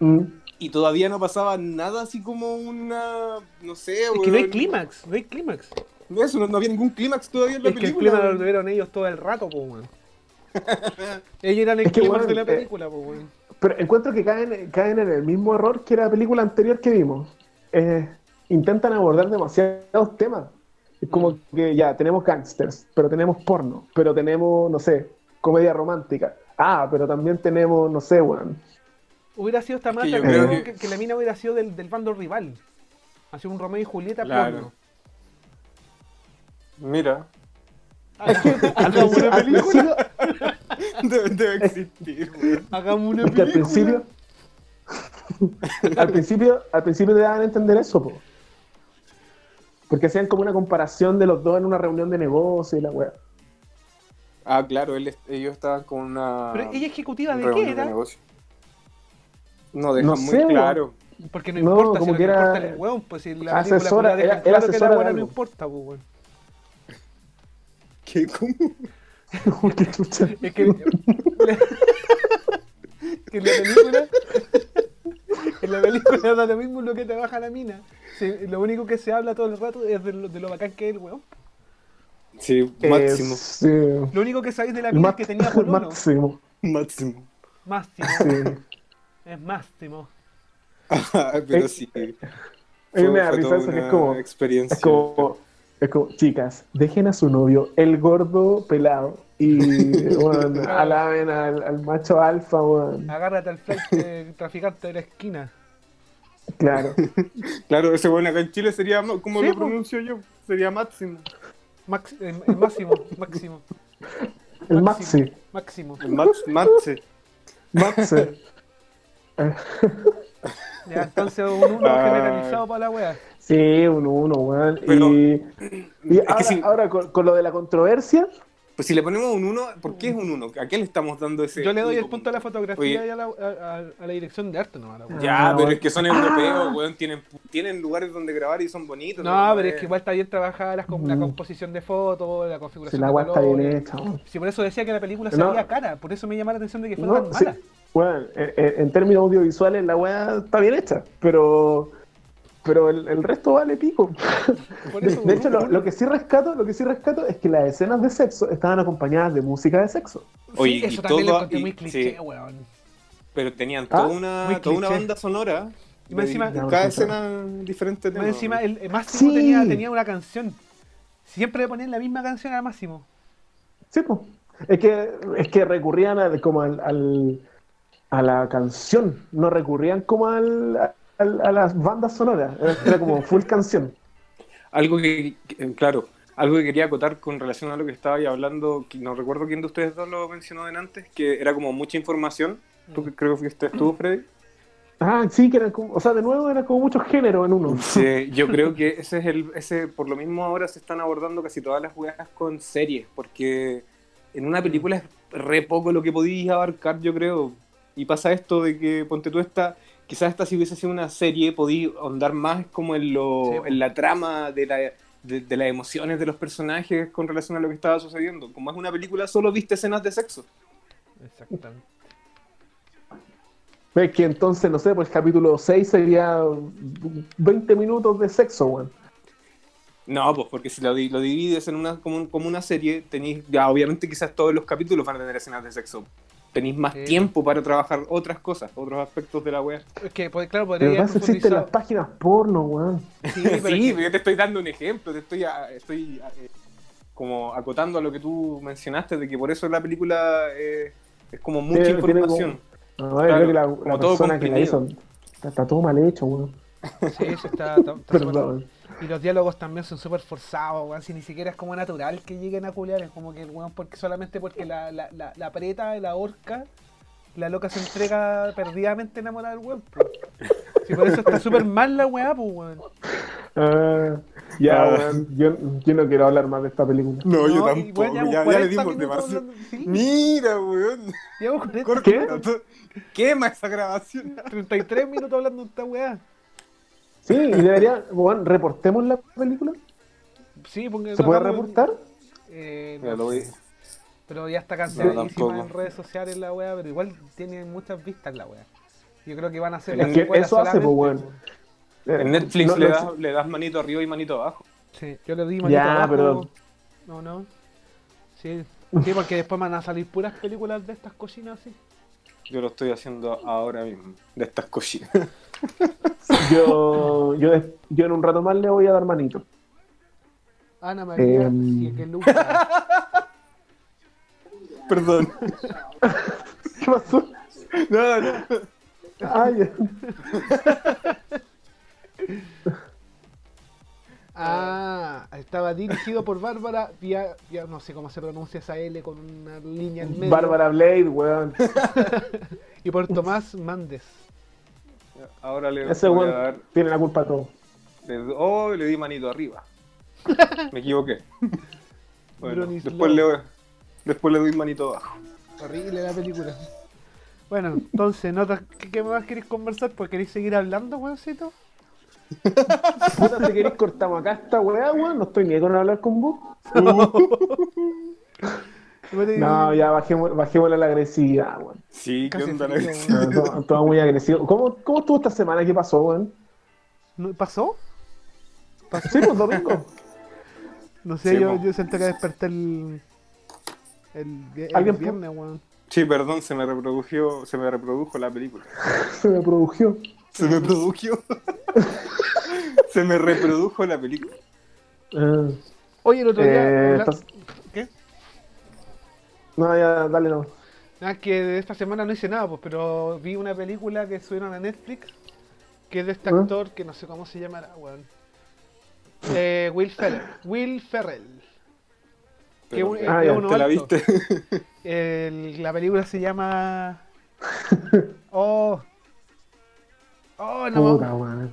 B: Mm.
C: y todavía no pasaba nada así como una. No sé,
A: Es que no hay clímax, no hay clímax.
C: Eso, no, no había ningún clímax todavía en la
A: Es que el
C: película.
A: clímax lo tuvieron ellos todo el rato, po, weón. Ellos eran el
B: Es que,
A: clímax
B: weón,
A: de la
B: eh,
A: película, po, weón.
B: Pero encuentro que caen, caen en el mismo error que la película anterior que vimos. Eh, intentan abordar demasiados temas. Es como que ya tenemos gangsters, pero tenemos porno, pero tenemos, no sé, comedia romántica. Ah, pero también tenemos, no sé, weón.
A: Hubiera sido esta más
C: que yo
B: creo
A: que,
C: que-
A: que la mina hubiera sido del, del bando rival. Ha sido un Romeo y Julieta
C: Claro.
A: porno.
C: Mira, *laughs*
A: Hagamos una
B: Al
A: película.
B: principio- *laughs*
C: debe, debe existir, weón.
A: Hagamos una película.
B: principio, *laughs* al principio, al principio te daban a entender eso, po. Porque hacían como una comparación de los dos en una reunión de negocio y la weá.
C: Ah, claro, él, ellos estaban con una.
A: Pero ella ejecutiva de qué era?
C: negocio. No dejan
B: No
C: muy
B: sé,
C: claro.
A: Porque no,
B: No,
A: importa,
B: como
A: si
B: que era
A: importa el weón, pues si la película
B: asesora,
A: deja
B: era- era
A: claro que la
B: asesora de
A: buena no importa, pues, weón.
C: ¿Qué? ¿Cómo? *laughs*
B: Qué chucha. *laughs*
A: Es que, *laughs* que en la película en la película da lo mismo lo que trabaja la mina. Se- lo único que se habla todo el rato es de lo, de lo bacán que es el weón.
C: Sí,
B: Eh,
C: máximo.
B: sí.
A: Lo único que sabéis de la mina
B: ma-
A: es que tenía pololo.
B: máximo.
C: Máximo.
A: Máximo.
B: Sí.
A: Es máximo. *laughs*
C: Pero
B: Eh,
C: sí. Fue-
B: me
C: fue toda
B: eso que es como,
C: experiencia.
B: es como, es como, chicas, dejen a su novio, el gordo pelado, y *laughs* bueno, alaben al, al macho alfa, weón.
A: Agárrate al flight de traficante de la esquina.
B: Claro. *laughs*
C: Claro, ese bueno acá en Chile sería como
A: Sí,
C: lo pronuncio yo. Sería máximo.
A: Max, el, el máximo, máximo,
B: El
A: Máximo.
B: Maxi.
A: máximo.
C: El Max.
B: Maxi. Eh, *laughs*
A: Ya, entonces un uno
C: Ah.
A: generalizado para la wea.
B: sí, un uno, weón.
C: Pero-
B: y y ahora,
C: sí.
B: ahora con, con lo de la controversia,
C: Pues si le ponemos un 1, ¿por qué es un 1? ¿A qué le estamos dando ese?
A: Yo le doy el punto a la fotografía
C: Oye.
A: y a la, a, a- a la dirección de arte nomás. la.
C: Ya,
B: Ah,
C: pero
B: bueno.
C: es que son europeos, weón. Tienen, tienen lugares donde grabar y son bonitos.
A: No, pero es que igual está bien trabajada la, la
B: Mm.
A: composición de fotos, la
B: si
A: configuración
B: la
A: de
B: agua está bien
A: colores.
B: hecha, weón.
A: Sí, por eso decía que la película
B: No.
A: salía cara, por eso me llamó la atención de que fuera
B: No,
A: tan
B: sí,
A: mala.
B: bueno, en, en- en términos audiovisuales la weá está bien hecha, pero pero el, el resto vale pico. De, hecho, lo, lo que sí rescato, lo que sí rescato es que las escenas de sexo estaban acompañadas de música de sexo.
A: sí,
C: Oye, y
A: eso también lo
C: todo-
A: encontré
C: y-
A: muy cliché,
C: sí.
A: weón.
C: Pero tenían
B: Ah,
C: toda, una, toda una banda sonora.
A: Y más encima-
C: cada
B: a
C: escena diferente
A: Más encima, el, el Máximo
B: Sí.
A: tenía, tenía una canción. Siempre le ponían la misma canción al Máximo.
B: Sí, pues. Es que, es que recurrían al- como al, al- a la canción, no recurrían como al, al- a las bandas sonoras. Era- como full canción. *laughs*
C: Algo que, que- claro, algo que quería acotar con relación a lo que estaba ahí hablando, que no recuerdo quién de ustedes dos lo mencionó en antes, que era como mucha información. Tú que creo que fuiste tú, Freddy.
B: Ah, sí, que eran como, o sea, de nuevo eran como muchos géneros en uno.
C: Sí, *laughs* yo creo que ese es el, ese, por lo mismo ahora se están abordando casi todas las weas con series, porque en una película es re poco lo que podías abarcar, yo creo. Y pasa esto de que, ponte tú esta, quizás esta si hubiese sido una serie, podías ahondar más como en, lo,
A: Sí,
C: en la trama de, la, de, de las emociones de los personajes con relación a lo que estaba sucediendo. Como es una película, solo viste escenas de sexo.
A: Exactamente.
B: Ves que entonces, no sé, pues el capítulo 6 sería 20 minutos de sexo, weón.
C: No, pues porque si lo, lo divides en una, como, un- como una serie, tenéis, ya obviamente quizás todos los capítulos van a tener escenas de sexo. Tenéis más
A: Sí.
C: tiempo para trabajar otras cosas, otros aspectos de la web.
A: Es que, pues, claro,
B: Pero
A: podría
B: eso existen las páginas porno, weón.
A: Sí, *laughs* pero es
C: sí,
A: que-
C: pero yo te estoy dando un ejemplo, te estoy, a- estoy a- eh, como acotando a lo que tú mencionaste, de que por eso la película eh, es como mucha información.
B: No, yo
C: Claro,
B: creo que la,
C: como
B: persona que la hizo está, está todo mal hecho, weón.
A: Sí, eso está, está-
B: Perdón.
A: Y los diálogos también son súper forzados, weón. Si ni siquiera es como natural que lleguen a culiar, es como que el weón, porque solamente porque la, la, la, la aprieta, la horca, la loca se entrega perdidamente enamorada del weón. Si por eso está súper mal la weá, pues weón.
B: Ah, ya,
C: Ah.
B: weón. Yo, yo no quiero hablar más de esta película.
C: No, yo
A: y,
C: tampoco,
A: weón,
C: ya, ya
A: 40
C: le dimos
A: hablando- sí,
C: Mira, weón.
A: llevamos 40
C: Corta
B: ¿Qué?
C: Quema esa grabación.
A: 33 minutos hablando de esta weá.
B: Sí, y debería, weón, reportemos la película.
A: Sí, porque
B: ¿Se puede reportar?
A: Eh,
C: Mira,
A: no
C: lo voy-.
A: Pero ya está
C: No,
A: canceladísima
C: tampoco.
A: en redes sociales la weá, pero igual tiene muchas vistas la weá. Yo creo que van a hacer
C: Es que
B: eso hace, pues, weón.
C: En Netflix
B: No,
C: le,
B: no
C: das, le das manito arriba y manito abajo.
A: Sí, yo le di manito
B: Ya,
A: abajo.
B: pero-
A: No, no. Sí, sí, porque después van a salir puras películas de estas cocinas así.
C: Yo lo estoy haciendo ahora mismo, de estas cochinas. *laughs*
B: Yo, yo, yo en un rato más le voy a dar manito.
A: Ana María, que Luca.
C: Perdón.
B: ¿Qué pasó?
C: No, no.
B: Ay,
A: Ah, estaba dirigido por Bárbara Via, Via- no sé cómo se pronuncia esa L con una línea en medio.
B: Bárbara Blade, weón. *laughs*
A: Y por Tomás Mández.
C: Ahora le
B: Ese
C: voy a dar.
B: tiene la culpa de todo.
C: le- oh, le di manito arriba. *laughs* Me equivoqué. Bueno, después le, después le doy manito abajo.
A: Horrible la película. Bueno, entonces, notas, ¿qué, qué más queréis conversar? ¿Pues queréis seguir hablando, weoncito? *laughs*
B: Puta, si queréis cortamos acá esta weá, weón. No estoy ni con hablar con vos. *laughs* No, ya bajemos, bajémosle la agresividad, weón.
C: Sí, ¿qué onda la agresión?
B: No, todo, todo muy agresivo. ¿Cómo, ¿Cómo estuvo esta semana? ¿Qué pasó, weón?
A: ¿No- ¿Pasó?
B: Sí, pues domingo. *laughs*
A: No sé,
C: Sí,
A: yo,
C: po.
A: yo sentí que desperté el. El, el
B: ¿Alguien pu-
A: viernes, weón.
C: Sí, perdón, se me reprodujo, se me reprodujo la película. *laughs*
B: Se me produjo.
C: Se me produjo. *laughs* se me reprodujo la película.
B: Ah,
A: Oye, el otro día.
B: eh,
A: habla-
B: estás-. No, ya, dale, no.
A: Nada, que de esta semana no hice nada, pues, pero vi una película que subieron a Netflix, que es de este
B: ¿Ah?
A: actor, que no sé cómo se llamará, weón. Eh, Will Ferrell. Will Ferrell.
C: pero
A: un-
C: ¿te
B: Ah, ya,
A: uno
C: la
A: alto.
C: viste? *laughs*
A: El- la película se llama. *laughs* Oh. Oh, no.
B: Puta, weón.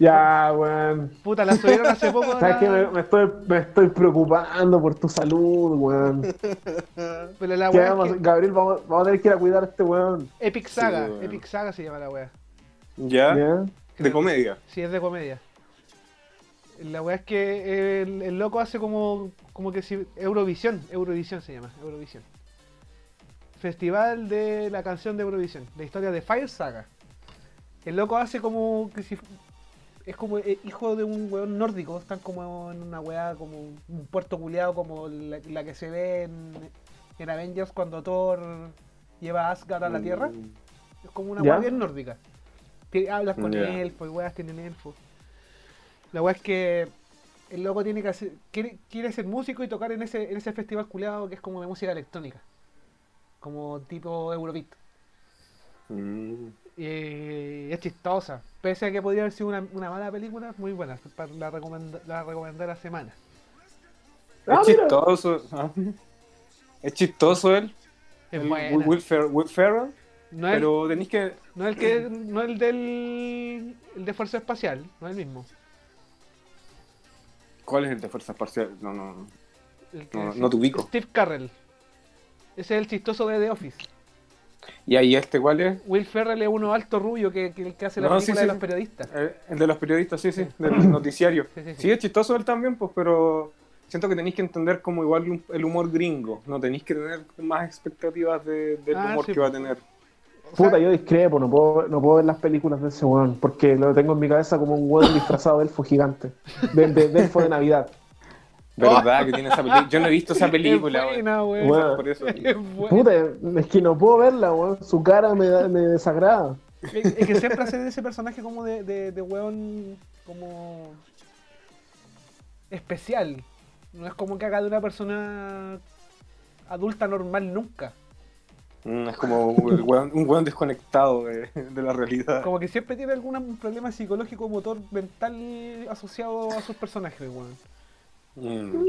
B: Ya, weón.
A: Puta, la subieron hace *laughs* poco.
B: ¿Sabes
A: la-
B: que me, me estoy, me estoy preocupando por tu salud, weón?
A: Pero la
B: ¿Qué
A: wea es
B: vamos-
A: que-
B: Gabriel, vamos, vamos a tener que ir a cuidar a este weón.
A: Epic Saga.
C: weón.
A: Epic Saga se llama la wea.
C: ¿Ya?
B: ¿Ya?
C: De comedia.
A: Sí, es de comedia. La weá es que el, el loco hace como, como que si. Eurovisión. Eurovisión se llama. Eurovisión. Festival de la canción de Eurovisión. La historia de Fire Saga. El loco hace como que si. Es como eh, hijo de un weón nórdico. Están como en una weá, como un puerto culeado, como la, la que se ve en, en Avengers cuando Thor lleva a Asgard a la Tierra.
C: Mm.
A: Es como una
B: ¿Ya?
A: weá bien nórdica. Hablas con
C: Ya.
A: elfos, y weas tienen elfos. La weá es que el loco tiene que hacer, quiere, quiere ser músico y tocar en ese, en ese festival culeado que es como de música electrónica. Como tipo Eurobeat.
C: Mm.
A: Y es chistosa. Pese a que podría haber sido una, una mala película, muy buena. pa- La, recomend- la recomendé la semana.
B: Ah,
C: es
B: mira.
C: chistoso. ah. Es chistoso él.
A: Es
C: el. Will, Fer- Will Ferrell.
A: No es,
C: Pero tenéis que.
A: no es el que no es el del el de fuerza espacial, no es el mismo.
C: ¿Cuál es el de Fuerza Parcial? No, no. no. No, no te ubico.
A: Steve Carrell. Ese es el chistoso de The Office.
C: ¿Y ahí este cuál es?
A: Will Ferrell es uno alto rubio que, que, el que hace la
C: No,
A: película
C: sí,
A: de los periodistas.
C: Eh, El de los periodistas, sí, sí, del *laughs* noticiario.
A: Sí, sí, sí.
C: Sí, es chistoso él también, pues, pero siento que tenéis que entender como igual el humor gringo. No tenéis que tener más expectativas de- del
A: Ah,
C: humor
A: sí,
C: que va a tener.
B: Puta, yo discrepo, no puedo, no puedo ver las películas de ese weón, porque lo tengo en mi cabeza como un weón disfrazado de elfo gigante, de, de- de elfo de Navidad.
C: ¿Verdad que tiene esa película? Yo no he visto esa *laughs* película,
A: es buena, güey.
B: Bueno.
C: Por eso.
A: Es buena.
B: Puta, es que no puedo verla, weón, su cara me, da- me desagrada.
A: Es es que siempre hace ese personaje como de, de, de weón como especial. No es como que haga de una persona adulta normal nunca.
C: Mm, Es como un weón, un weón desconectado de, de la realidad.
A: Como que siempre tiene algún problema psicológico motor mental asociado a sus personajes, weón.
C: Mm.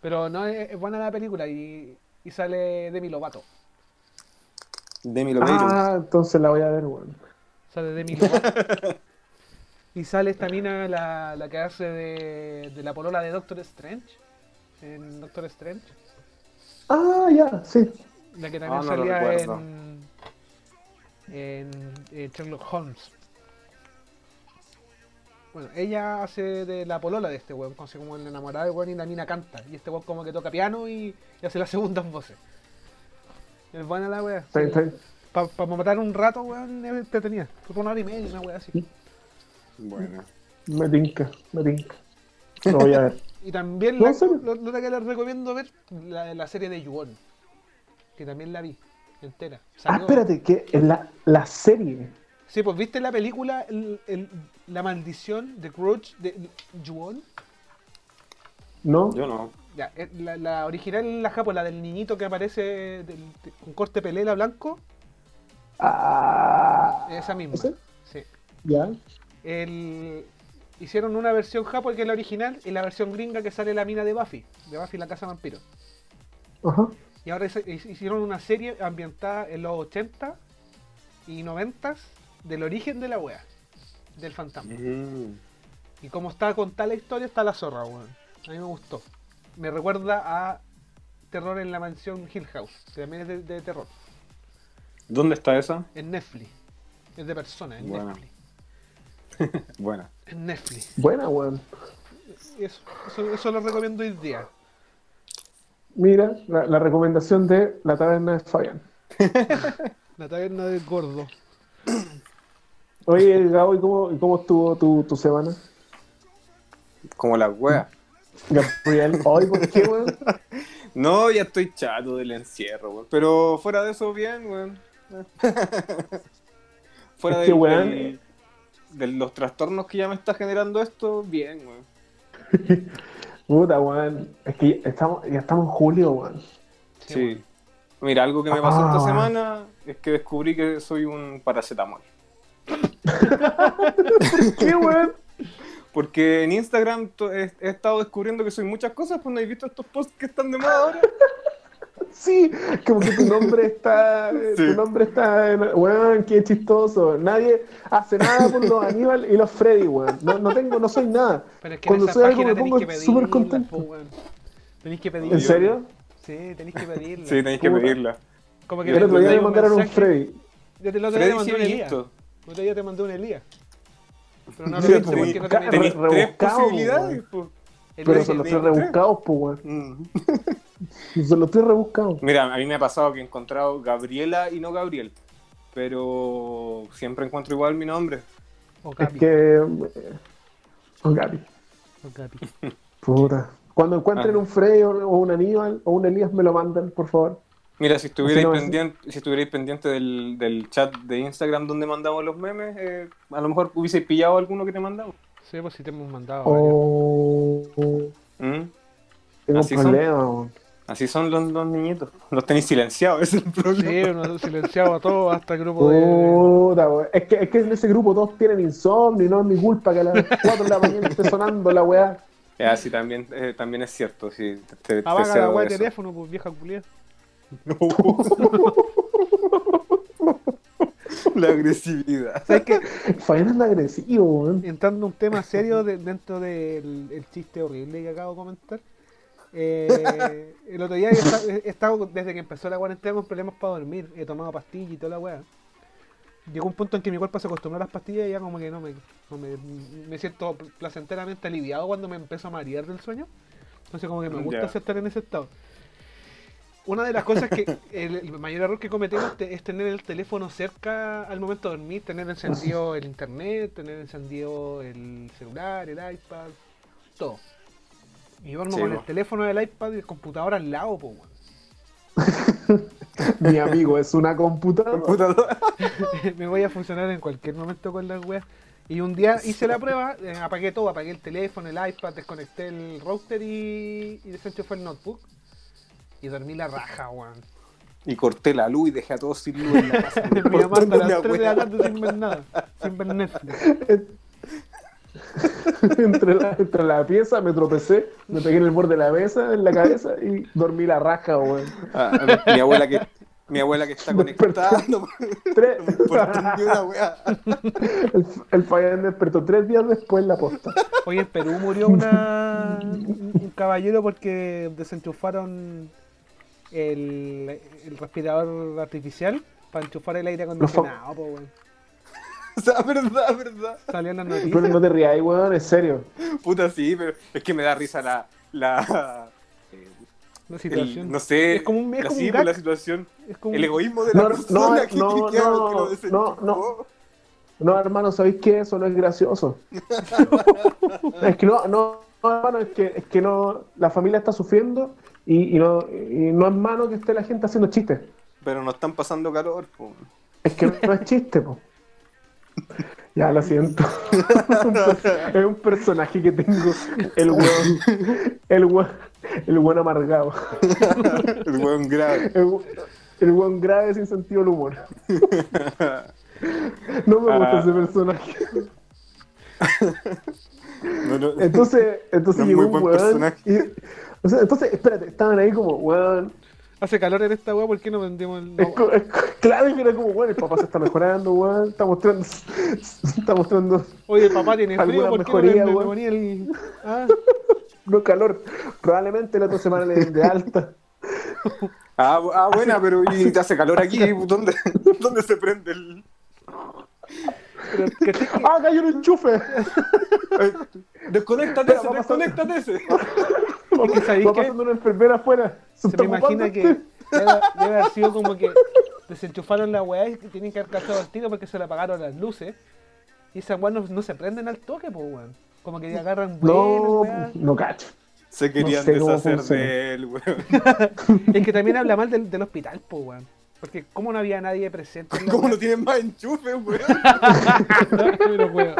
A: Pero no, es, es buena la película y, y sale Demi Lovato.
C: Demi Lovato.
B: Ah, entonces la voy a ver, weón.
A: Sale Demi *laughs* Lovato. y sale esta mina, la, la que hace de, de la polola de Doctor Strange. En Doctor Strange.
B: Ah, ya, sí.
A: La que también
C: Ah, no lo
A: salía en, en, en Sherlock Holmes. Bueno, ella hace de la polola de este weón, como, como el enamorado del weón y la mina canta. Y este weón como que toca piano y, y hace las segundas voces. Es buena la.
B: Está- está-
A: Para matar un rato, weón, es entretenida. Fue por una hora y media, una wea así.
C: Bueno.
B: Me tinca, me tinca. Lo voy a ver. *laughs*
A: Y también la, lo, lo que les recomiendo ver, la, la serie de Yuon. Que también la vi, entera.
B: Ah, espérate, que en la, la serie.
A: Sí, pues viste la película el- el- La maldición de Grudge de Yuon.
B: ¿No?
C: Yo no.
A: Ya, eh, la, la original, la japo, la del niñito que aparece del- de- con corte pelela blanco,
B: Ah.
A: esa misma.
B: ¿Ese?
A: Sí.
B: Ya.
A: El- hicieron una versión japo que es la original y la versión gringa que sale la mina de Buffy, de Buffy la casa vampiro.
B: Ajá.
A: Y ahora hicieron una serie ambientada en los 80 y 90 del origen de la wea, del fantasma.
C: Mm.
A: Y como está contada la historia, está la zorra, weón. A mí me gustó. Me recuerda a Terror en la mansión Hill House, que también es de, de terror.
C: ¿Dónde está esa?
A: En Netflix. Es de persona, en
C: Bueno.
A: Netflix. *laughs*
C: Buena.
A: En Netflix.
B: Buena, weón.
A: Eso, eso, eso lo recomiendo hoy día.
B: Mira, la, la recomendación de la taberna de Fabián. *laughs*
A: La taberna del gordo. *laughs*
B: Oye, Gabo, ¿y cómo, estuvo tu, tu semana?
C: Como la wea.
B: Gabriel, hoy, ¿por qué, weón? *laughs*
C: No, ya estoy chato del encierro, weón. Pero fuera de eso, bien, weón. *laughs* fuera de,
B: weón,
C: de los trastornos que ya me está generando esto, bien, weón. *laughs*
B: Puta, weón. Es que ya estamos, ya estamos en julio, weón.
A: Sí.
C: Mira, algo que me pasó
B: Ah.
C: esta semana es que descubrí que soy un paracetamol. *laughs*
B: ¿Qué, weón?
C: Porque en Instagram he, he estado descubriendo que soy muchas cosas, pues no he visto estos posts que están de moda ahora.
B: Sí, como que tu nombre está.
C: Sí.
B: Tu nombre está. en- Weón, qué chistoso. Nadie hace nada por los Aníbal y los Freddy, weón. No, no tengo, no soy nada.
A: Pero es que
B: Cuando soy algo me pongo súper contento.
A: po. Tenéis que pedirla.
B: ¿En serio?
A: Sí, tenéis que pedirla.
C: Sí, tenéis que pedirla.
A: Como que
B: El otro día me mandaron un. Freddy.
A: Yo te lo otro día mandé un otro día te mandé un Elías. Pero no lo
B: Sí,
A: he visto
B: pues,
A: porque no
C: tres
B: rebuscado,
C: posibilidades, pues.
B: Pero
A: y
B: son los tres rebuscados, pues, weón.
C: Mm. *laughs*
B: Son los tres rebuscados.
C: Mira, a mí me ha pasado que he encontrado Gabriela y no Gabriel. Pero siempre encuentro igual mi nombre.
A: O
B: Es
A: Capi.
B: que. eh, Oh, Gaby.
A: o.
B: Puta. Cuando encuentren
C: Ah.
B: un Freddy o o un Aníbal o un Elías, me lo mandan, por favor.
C: Mira, si estuvierais
B: no,
C: pendiente, si estuvierais pendiente del, del chat de Instagram donde mandamos los memes, eh, a lo mejor hubieseis pillado alguno que te mandamos.
A: Sí, pues sí te hemos mandado. varios.
B: Oh,
C: ¿Mm?
B: tengo
C: Así
B: un
C: son. Así son los, los niñitos. Los tenéis silenciados, *laughs* ese es el problema.
A: Sí, uno silenciado a todos hasta el grupo de.
B: Puta. Es que, es que en ese grupo todos tienen insomnio y no es mi culpa que a las *laughs* 4 de la mañana esté sonando la weá.
C: Ya, sí, también, eh, también es cierto. Sí, te, te- te
A: Apaga la
C: cedo
A: weá de teléfono, pues vieja culia. *laughs*
C: la agresividad.
A: ¿Sabes qué?
B: Fabián anda agresivo, weón.
A: Entrando a un tema serio de- dentro del el chiste horrible que acabo de comentar. Eh, el otro día he esta- he estado, desde que empezó la cuarentena con problemas para dormir. He tomado pastillas y toda la weá. Llegó un punto en que mi cuerpo se acostumbró a las pastillas y ya como que no me, no me, me siento placenteramente aliviado cuando me empiezo a marear del sueño. Entonces como que me gusta
C: Ya.
A: estar en ese estado. Una de las cosas que el, el mayor error que cometemos te- es tener el teléfono cerca al momento de dormir, tener encendido *laughs* el internet, tener encendido el celular, el iPad, todo. Y duermo
C: Sí,
A: con el teléfono, el iPad y el computador al lado, po, weón.
B: Mi amigo es una computadora.
C: Computadora. *laughs*
A: me voy a funcionar en cualquier momento con las weas. Y un día hice la prueba, eh, apagué todo, apagué el teléfono, el iPad, desconecté el router y, y desenchufé el notebook. Y dormí la raja, weón.
C: Y corté la luz y dejé a todos sin luz en la *laughs* casa.
A: Hasta las
C: una
A: 3 de la tarde sin ver nada, sin ver Netflix. *laughs*
B: entre, la, entre la pieza me tropecé, me pegué en el borde de la mesa, en la cabeza y dormí la raja, weón.
C: Ah, mi, abuela que mi abuela que está *laughs* conectada no,
B: Tres-
C: no una
B: el, el Fabián despertó tres días después en la posta.
A: Hoy en Perú murió una, un un caballero porque desenchufaron el, el respirador artificial para enchufar el aire acondicionado, po, weón. *laughs*
C: O sea, verdad, verdad.
A: Salió en las
B: Pero
A: noticias.
B: no te rías, weón, en serio.
C: Puta sí, pero es que me da risa la la eh,
A: La
C: el-
A: situación.
C: no sé,
A: Es como un- es
C: la,
A: como
C: sí,
A: un gag.
C: la situación,
A: Es como
C: el egoísmo de la
B: No,
C: persona
B: no,
C: que,
B: no,
C: que- que
B: no,
C: lo
B: no,
C: desenchufó.
B: No, hermano, ¿sabéis qué? Eso no es gracioso. *laughs* es que no, no, no, hermano, es que, es que no, la familia está sufriendo y, y no, y no es malo que esté la gente haciendo chistes.
C: Pero no están pasando calor. po.
B: Es que no es chiste, po. *laughs* Ya, lo siento. *laughs* es un personaje que tengo. El weón. El weón. El weón amargado.
C: El weón grave.
B: El, weón grave sin sentido del humor. No me gusta
C: Ah.
B: ese personaje. *laughs*
C: No, no.
B: Entonces, entonces
C: No
B: llegó un y- o sea, entonces, espérate, estaban ahí como, weón.
A: Hace calor en esta weá, ¿por qué no vendemos el.?
B: Es co- es co- claro que era como, weón, el papá se está mejorando, weón. Está mostrando. *laughs* Está mostrando
A: Oye, el papá tiene frío,
B: Alguna
A: ¿por qué no
B: mejoría,
A: le- le
B: weón.
A: ponía el.? Ah, *laughs*
B: no calor. Probablemente la otra semana le den de alta. *laughs*
C: Ah, bu- ah, buena, pero y te hace calor aquí. ¿Dónde, dónde se prende el.?
A: pero ¿cachai que-
B: ¡Ah, cayó un enchufe!
C: Eh, Desconéctate ese,
B: va a pasar-
C: desconéctate ese. *laughs*
A: Es que ¿sabéis
B: pasando una enfermera afuera.
A: Se me imagina que debe, debe haber sido como que desenchufaron la weá y que tienen que haber cachado al tiro porque se le apagaron las luces. Y esas weas no, no se prenden al toque, pues weón. Como que agarran
B: No,
A: weá.
B: no cacho.
C: Se querían
B: sé cómo
C: deshacer de él, weón. *laughs*
A: Es que también habla mal del, del hospital, pues weón. Porque como no había nadie presente.
C: ¿Cómo
A: weá?
C: no tienen más enchufe, weón?
A: Pero, weón.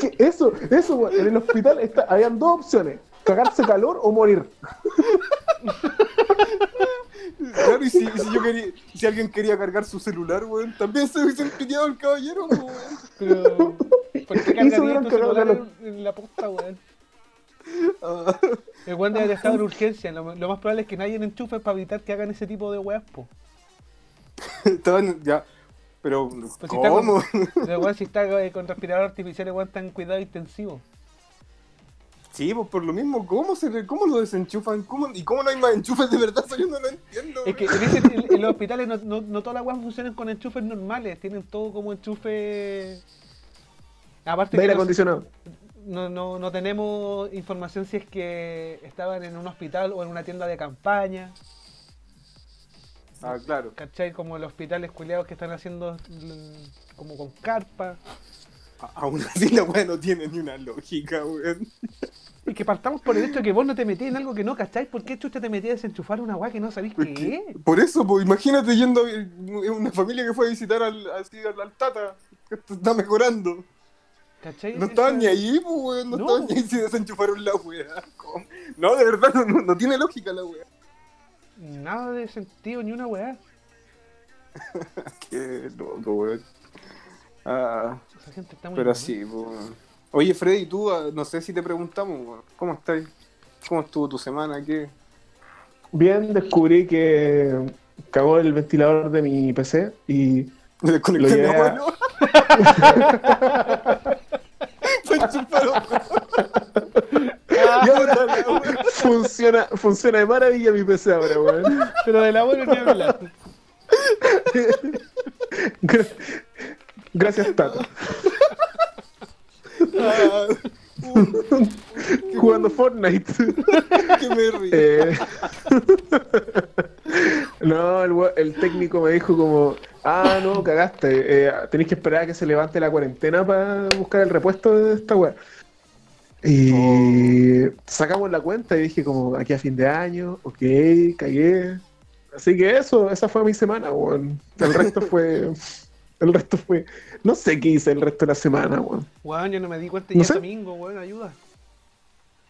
B: ¿Qué? Eso, eso, weón. En el hospital está, habían dos opciones: cagarse calor o morir.
C: Claro, y si, y si yo quería, si alguien quería cargar su celular, weón, también se hubiesen pillado el caballero, weón.
A: Pero, ¿Por qué cargaría tu celular en, en la posta, weón?
C: Ah,
A: El weón debe estado en urgencia. Lo, lo más probable es que nadie enchufe para evitar que hagan ese tipo de weas, po.
C: estaban ya. Pero,
A: Pues si está con-
C: ¿cómo?
A: El weón si está eh, con respirador artificial, el weón está en cuidado intensivo.
C: Sí, pues por lo mismo, ¿cómo, se cómo lo desenchufan? ¿Cómo, ¿Y cómo no hay más enchufes de verdad? Eso yo no lo entiendo.
A: Es que en, ese- en- en los hospitales no, no, no todas las weas funcionan con enchufes normales, tienen todo como enchufe. Aparte
B: De
A: que
B: aire
A: no,
B: acondicionado.
A: no, no, no tenemos información si es que estaban en un hospital o en una tienda de campaña,
C: Ah, claro.
A: ¿cachai? Como los hospitales culiados que están haciendo mm, como con carpa.
C: Aún *laughs* así la weá no tiene ni una lógica, weón. *laughs*
A: Y que partamos por el hecho de que vos no te metías en algo que no cacháis, ¿por qué chucha te metías a desenchufar una weá que no sabéis qué es?
C: Por eso, pues imagínate yendo a una familia que fue a visitar al, así, al, al Tata, que esto está mejorando.
A: ¿Cachai?
C: No estaban ni ahí, pues, weón, no,
A: No.
C: estaban ni ahí si desenchufaron la weá. No, de verdad, no, no- no tiene lógica la weá.
A: Nada de sentido, ni una weá. *laughs*
C: Qué loco, weón. Ah,
A: Esa gente está muy
C: pero
A: mal.
C: sí, pues. weón. Oye, Freddy, tú, ah, no sé si te preguntamos, ¿cómo estás? ¿Cómo estuvo tu semana? ¿Qué?
B: Bien, descubrí que cagó el ventilador de mi PC y *laughs*
C: ¿Le desconecté
B: Lo llevé a- *laughs* funciona, funciona de maravilla mi PC ahora, weón.
A: pero del abuelo ni hablar. *laughs*
B: Gra- Gracias, Tato. *laughs*
C: Ah,
B: Jugando Fortnite.
C: que me río. *laughs*
B: Eh, *laughs* no, el, el técnico me dijo como, ah, no, cagaste, eh, tenéis que esperar a que se levante la cuarentena para buscar el repuesto de esta weá. Y sacamos la cuenta y dije como, aquí a fin de año, ok, cagué. Así que eso, esa fue mi semana, weón. El resto fue, el resto fue, no sé qué hice el resto de la semana, weón.
A: Weón, yo no me di cuenta
B: No
A: ya
B: sé.
A: domingo, weón, ayuda.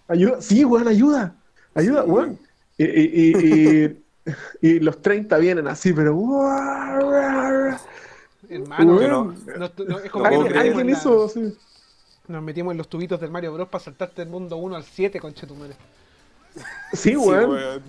B: Ayuda, sí, weón, ayuda. Ayuda,
C: Sí.
B: weón. Y, y, y, y- y los 30 vienen así, pero.
A: Hermano,
B: Weón.
A: no, no- es como
B: Alguien, alguien hizo. sí.
A: nos metimos en los tubitos del Mario Bros. para saltarte del mundo 1 al 7, conchetumare.
B: Sí,
C: Sí,
B: weón.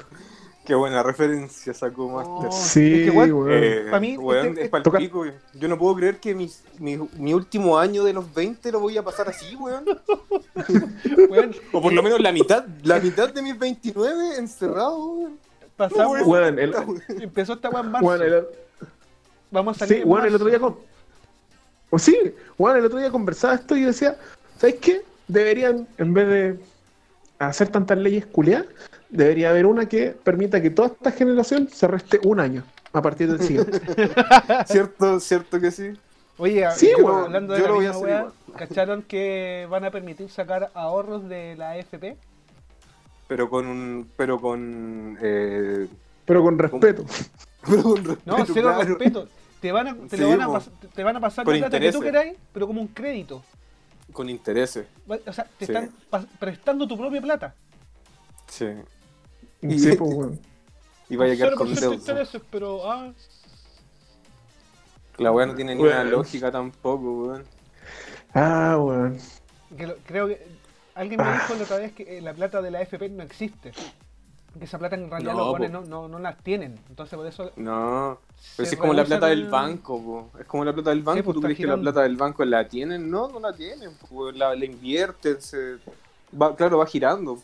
C: Qué buena referencia sacó Master.
A: Oh,
B: Sí,
A: es que, weón,
B: weón.
C: Eh,
A: pa' mí,
C: weón,
A: este-
C: es pa'l
B: toca-
C: pico. Yo no puedo creer que mis- mi, mi último año de los 20 lo voy a pasar así, weón. *laughs*
A: Weón,
C: O por lo menos la mitad, la mitad de mis 29 encerrado, weón.
A: pasamos,
C: No,
B: Weón, el,
A: empezó esta en marzo.
B: weón, el-
A: Vamos a salir.
B: sí,
A: en
B: weón, el
A: marzo.
B: otro día con. O sí, weón, el otro día conversaba esto y yo decía, ¿sabes qué? Deberían, en vez de hacer tantas leyes culiadas, debería haber una que permita que toda esta generación se reste un año a partir del siguiente. *laughs*
C: ¿Cierto, cierto que sí?
A: Oye,
B: Sí,
A: yo- hablando
C: yo
A: de
C: lo
A: la
C: voy a
A: misma
C: hacer
A: weá,
C: igual.
A: ¿cacharon que van a permitir sacar ahorros de la AFP?
C: Pero con un. Pero con. Eh,
B: Pero con respeto. *laughs*
C: pero con respeto,
A: No, cero
C: claro.
A: respeto. Te van a, te
C: Sí,
A: lo van a, te van a pasar
C: Con
A: la plata que tú queráis, pero como un crédito.
C: Con intereses.
A: O sea, te
C: Sí.
A: están prestando tu propia plata.
C: Sí.
B: Sí, pues, weón.
C: Y vaya a quedar con
A: 0%
C: deuda.
A: intereses, pero ah,
C: La weá no tiene ni
B: Weón.
C: una lógica tampoco, weón.
B: Ah, weón.
A: que lo- creo que alguien me
B: Ah.
A: dijo la otra vez que eh, la plata de la AFP no existe. Que esa plata en realidad
C: No,
A: los buenos no, no, no las tienen. Entonces por eso
C: No. Pero si es como la plata del
A: a-
C: banco, po. Es como la plata del banco.
A: pues,
C: ¿Tú crees que la plata del banco la tienen? No, no la tienen. po. La, la invierten. Se... Va, claro, va girando.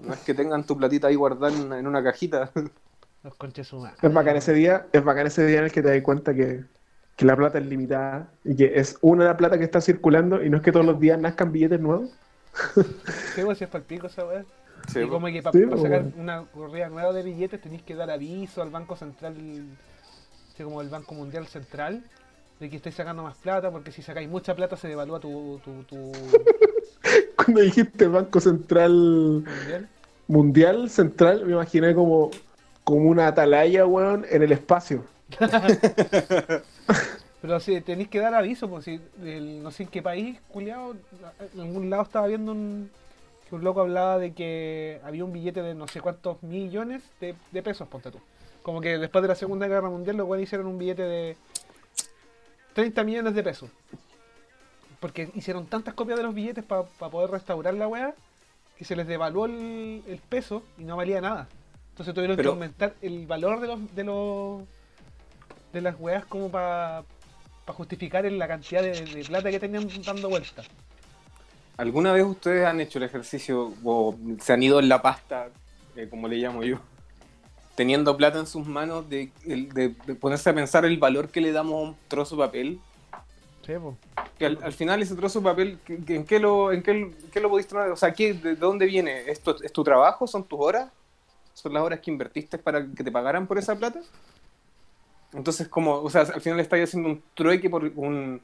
C: No es que tengan tu platita ahí guardada en una, en una cajita. *laughs*
A: Los conches sumados.
B: Es bacán ese día, es bacán ese día en el que te das cuenta que, que la plata es limitada y que es una la plata que está circulando y no es que todos los días nazcan billetes nuevos.
A: Sí, pues si es para el pico esa weá.
C: Sí,
A: y como que para
B: Sí,
A: sacar
B: bueno.
A: una corrida nueva de billetes tenéis que dar aviso al Banco Central, así como el Banco Mundial Central, de que estáis sacando más plata, porque si sacáis mucha plata se devalúa tu, tu, tu *laughs*
B: Cuando dijiste Banco Central
A: mundial.
B: Mundial Central, me imaginé como, como una atalaya, weón, en el espacio. *laughs*
A: Pero si tenéis que dar aviso, pues si el- no sé en qué país, culiado, en algún lado estaba viendo un, que un loco hablaba de que había un billete de no sé cuántos millones de, de pesos, ponte tú. Como que después de la Segunda Guerra Mundial los güeyes hicieron un billete de 30 millones de pesos. porque hicieron tantas copias de los billetes para poder restaurar la weá que se les devaluó el, el peso y no valía nada. Entonces tuvieron
C: Pero-
A: que aumentar el valor de los de los de las weas como para justificar la cantidad de, de plata que tenían dando vueltas.
C: ¿Alguna vez ustedes han hecho el ejercicio o se han ido en la pasta, eh, como le llamo yo, teniendo plata en sus manos, de, de- de ponerse a pensar el valor que le damos a un trozo de papel?
A: Sí.
C: Que al, al final ese trozo de papel, ¿qué- qué- ¿en qué lo, en qué, qué lo podéis tomar? O sea, ¿qué, ¿de dónde viene? ¿Es tu, ¿Es tu trabajo? ¿Son tus horas? ¿Son las horas que invertiste para que te pagaran por esa plata? Entonces, como, o sea, al final estáis haciendo un trueque por un,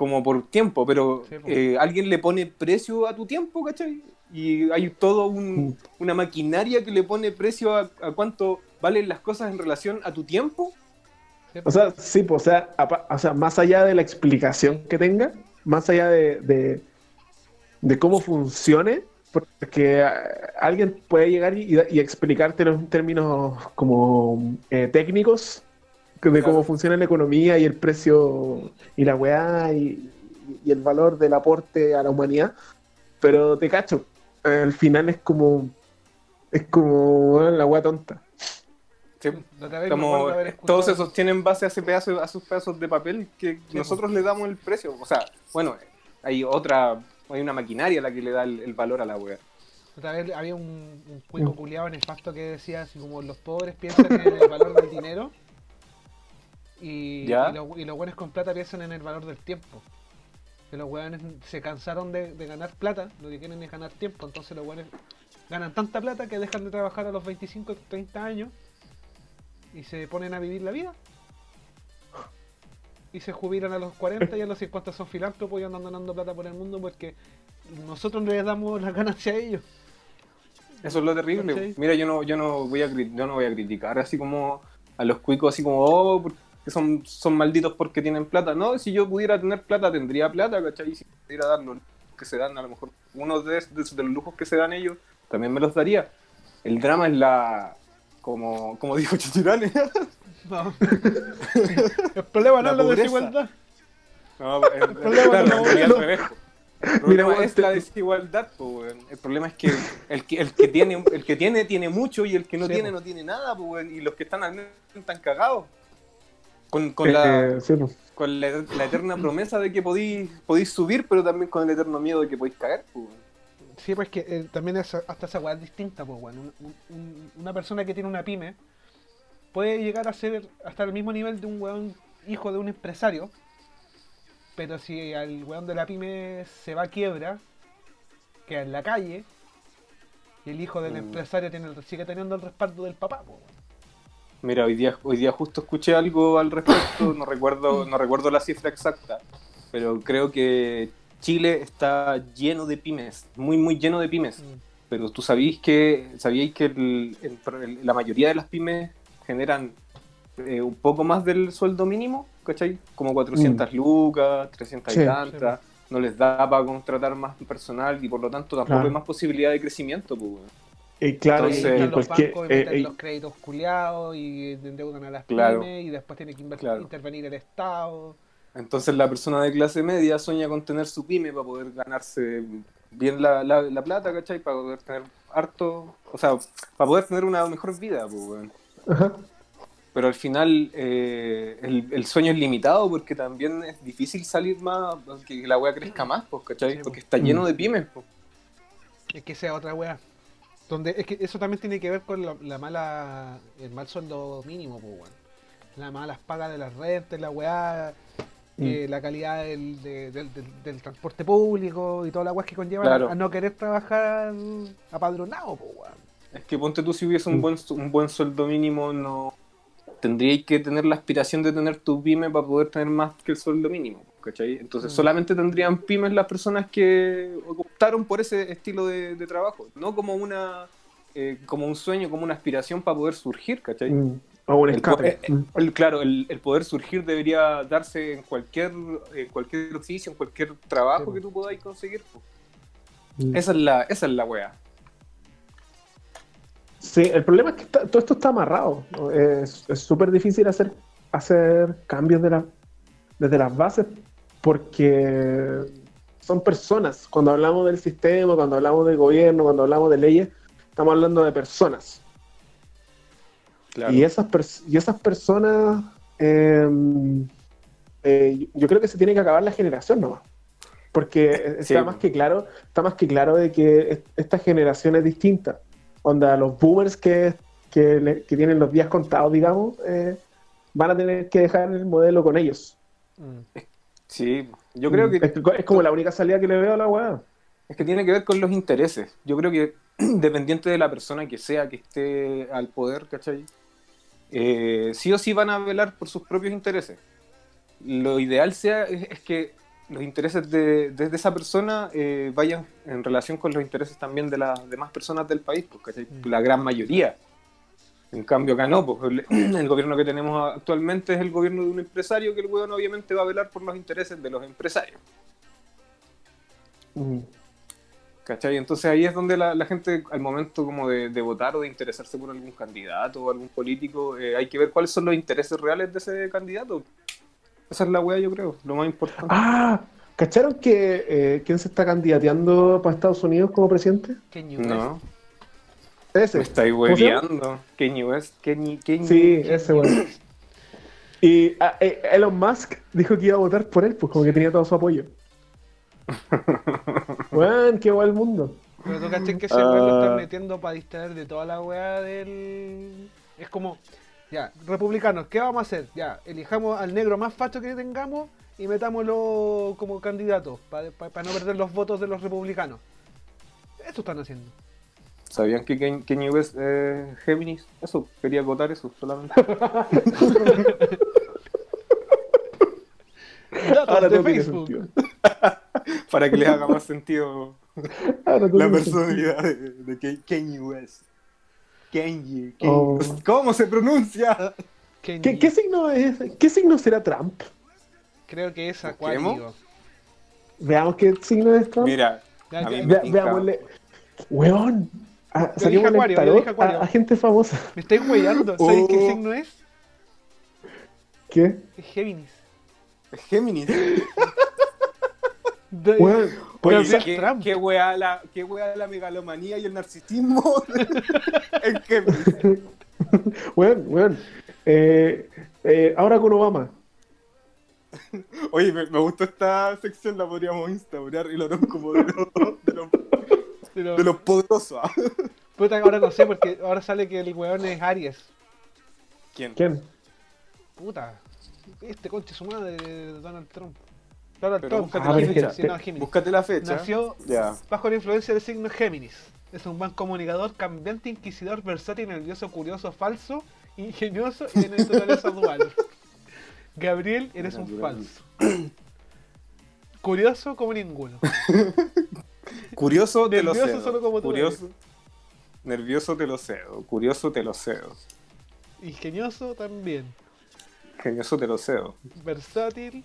C: como por tiempo, pero
A: Sí,
C: eh, alguien le pone precio a tu tiempo, ¿cachai? Y hay todo un- una maquinaria que le pone precio a, a cuánto valen las cosas en relación a tu tiempo.
B: O sea, sí, pues, o sea, apa- o sea, más allá de la explicación que tenga, más allá de, de, de cómo funcione, porque alguien puede llegar y, y explicártelo en términos como eh, técnicos, de
C: Claro.
B: cómo funciona la economía y el precio y la weá y, y el valor del aporte a la humanidad, pero te cacho, al final es como, es como bueno, la weá tonta.
C: Sí, Como,
A: acuerdo haber escuchado-
C: todo se sostiene en base a ese pedazo, a esos pedazos de papel que
A: Sí,
C: nosotros le damos el precio. O sea, bueno, hay otra, hay una maquinaria a la que le da el, el valor a la.
A: Otra vez había un, un cuico culiado nefasto que decía así como los pobres piensan en el valor del dinero y,
C: Ya.
A: y, los- y los buenos con plata piensan en el valor del tiempo. Que los weones se cansaron de, de ganar plata, lo que quieren es ganar tiempo, entonces los weones ganan tanta plata que dejan de trabajar a los 25, 30 años y se ponen a vivir la vida. Y se jubilan a los 40 y a los 50 son filántropos y andan donando plata por el mundo porque nosotros no les damos la ganancia a ellos.
C: Eso es lo terrible. Mira, yo no, yo no voy a yo no voy a criticar así como a los cuicos así como oh, porque son, son malditos porque tienen plata. No, si yo pudiera tener plata, tendría plata, ¿cachai? Y si pudiera dar los lujos que se dan, a lo mejor uno de, de- de los lujos que se dan ellos, también me los daría. El drama es la como, como dijo Chichirane. *laughs*
A: No. el problema no
C: La
A: es la
C: pobreza.
A: desigualdad.
C: No, el, el-
A: problema
C: claro,
A: no-
C: en realidad
B: no.
C: al revés, po. El
B: Mira,
C: problema
B: weón,
C: es la desigualdad, po, weón. El problema es que el que, el que tiene, el que tiene, tiene mucho y el que no
A: Sí,
C: tiene,
A: po.
C: no tiene nada, po, weón. Y los que están al medio están cagados. Con, con la,
B: Eh, sí, pues.
C: con la, la eterna promesa de que podéis, podéis subir, pero también con el eterno miedo de que podéis caer, weón.
A: Sí, pues que eh, también es, hasta esa weá es distinta, pues bueno. Un- un- una persona que tiene una pyme puede llegar a ser hasta el mismo nivel de un weón hijo de un empresario. Pero si al weón de la pyme se va a quiebra, queda en la calle, y el hijo del
C: Mm.
A: empresario tiene, el- sigue teniendo el respaldo del papá, pues.
C: Mira, hoy día, hoy día justo escuché algo al respecto, no recuerdo, no recuerdo la cifra exacta, pero creo que Chile está lleno de pymes, muy muy lleno de pymes.
A: Mm.
C: Pero tú sabíais que, sabíais que el- el- la mayoría de las pymes generan eh, un poco más del sueldo mínimo, ¿cachai? Como 400 lucas, 300
B: Sí.
C: y tantas. No les da para contratar más personal y por lo tanto tampoco
B: Claro.
C: hay más posibilidad de crecimiento. Pues,
B: Y claro,
C: Entonces,
A: los
B: cualquier-
A: bancos y
B: eh,
A: meten
B: eh,
A: los créditos culiados y endeudan a las
C: Claro.
A: pymes y después tiene que
C: Claro.
A: intervenir el Estado.
C: Entonces la persona de clase media sueña con tener su pyme para poder ganarse bien la, la, la plata, ¿cachai? Para poder tener harto, o sea, para poder tener una mejor vida, pues, weón.
B: Ajá.
C: Pero al final eh, el, el sueño es limitado porque también es difícil salir más, que la wea crezca más, pues, ¿cachai?
A: Sí, pues.
C: Porque está lleno de pymes, pues.
A: Es que sea otra weá. Donde, es que eso también tiene que ver con la, la mala, el mal sueldo mínimo, pues weón. La malas pagas de las rentas, la weá, eh, la calidad del, de- del, del- del transporte público y toda la weá que conlleva
C: Claro.
A: a, no querer trabajar apadronado, pues weón.
C: Es que ponte tú si hubiese
B: Mm.
C: un buen, su- un buen sueldo mínimo, no tendríais que tener la aspiración de tener tu pyme para poder tener más que el sueldo mínimo, ¿cachai? Entonces
A: Mm.
C: solamente tendrían pymes las personas que optaron por ese estilo de, de trabajo, no como una eh, como un sueño, como una aspiración para poder surgir, ¿cachai?
B: Mm. O un escape.
C: eh, El- claro, el, poder surgir debería darse en cualquier, en cualquier oficio, en cualquier trabajo
A: Sí,
C: que tú podáis conseguir.
B: Mm.
C: Esa es la, esa es la wea.
B: Sí, el problema es que está- todo esto está amarrado. es súper difícil hacer, hacer cambios de la, desde las bases porque son personas. Cuando hablamos del sistema, cuando hablamos del gobierno, cuando hablamos de leyes, estamos hablando de personas.
C: Claro.
B: Y esas, pers- y esas personas, eh, eh, yo creo que se tiene que acabar la generación nomás. Porque *laughs* está más que claro, está más que claro de que es- esta generación es distinta. Onda, los boomers que, que, le- que tienen los días contados, digamos, eh, van a tener que dejar el modelo con ellos.
A: Mm.
C: Sí, yo creo que
B: es, que- es como la única salida que le veo a la weá.
C: Es que tiene que ver con los intereses. Yo creo que *clears throat* dependiente de la persona que sea que esté al poder, ¿cachai? Eh, sí o sí van a velar por sus propios intereses. Lo ideal sea es, es que los intereses de, de- de esa persona eh, vayan en relación con los intereses también de las demás personas del país, pues, ¿cachai?
A: Mm.
C: La gran mayoría. En cambio acá no, pues el, *clears throat* el gobierno que tenemos actualmente es el gobierno de un empresario que el weón obviamente va a velar por los intereses de los empresarios.
B: Mm.
C: ¿Cachai? Entonces ahí es donde la, la gente, al momento como de, de votar o de interesarse por algún candidato o algún político, eh, hay que ver cuáles son los intereses reales de ese candidato. Esa es la wea, yo creo, lo más importante.
B: Ah, ¿cacharon que eh, quién se está candidateando para Estados Unidos como presidente?
C: No,
B: Ese.
C: me estáis hueveando. Kanye West, Kanye.
B: Sí, ese weón. Y ah, eh, Elon Musk dijo que iba a votar por él, pues como que tenía todo su apoyo. *laughs* Weón, qué guay el mundo.
A: Pero tú caché que ese weón lo
C: Ah.
A: están metiendo para distraer de toda la weá del. Es como, ya, republicanos, ¿qué vamos a hacer? Ya, elijamos al negro más facho que tengamos y metámoslo como candidato para no perder los votos de los republicanos. Eso están haciendo.
C: ¿Sabían que Kanye West es Géminis? Eso, quería votar eso solamente. *laughs*
A: Datos
B: Ahora
A: de Facebook. *laughs*
C: Para que les haga más sentido la personalidad de, de Kanye West. Kanye, Kanye.
B: Oh.
C: ¿Cómo se pronuncia?
B: ¿Qué, qué signo es? ¿Qué signo será Trump?
A: Creo que es acuático.
B: Veamos qué signo es Trump.
C: Mira, A
B: Ve- veámosle. Weón. Ah,
A: Yo
B: saquémosle
A: dije
B: el
A: acuario, yo
B: tarot
A: dije acuario.
B: a, a gente famosa. *laughs*
A: Me estáis huellando. ¿Sabéis qué
C: Oh.
A: signo es?
B: ¿Qué?
A: Es Géminis.
C: Géminis. *laughs*
A: De-
C: Oye,
A: Donald
C: ¿qué,
A: Trump.
C: qué weá la, qué weá la megalomanía y el narcisismo *laughs* en Géminis.
B: Weón, weón. Eh, eh, ahora con Obama.
C: Oye, me, me gustó esta sección, la podríamos instaurar y lo como de los, de los,
A: pero-
C: de los poderosos. ¿ah? *laughs*
A: Puta, ahora no sé, porque ahora sale que el weón es Aries.
C: ¿Quién?
B: ¿Quién?
A: Puta. Este conche su madre de Donald Trump. Donald
C: Pero
A: Trump.
C: búscate
B: Ah,
C: la fecha.
A: Sí, no, Géminis.
C: Búscate la fecha.
A: Nació bajo la influencia del signo Géminis. Es un buen comunicador, cambiante, inquisidor, versátil, nervioso, curioso, falso, ingenioso y de *laughs* naturaleza dual. Gabriel, eres un falso. *clears throat* Curioso como ninguno. *laughs*
C: Curioso te lo
A: Nervioso
C: cedo.
A: solo como tú
C: Curioso. Nervioso te lo cedo. Curioso te lo cedo.
A: Ingenioso también.
C: Genioso te lo cedo.
A: Versátil.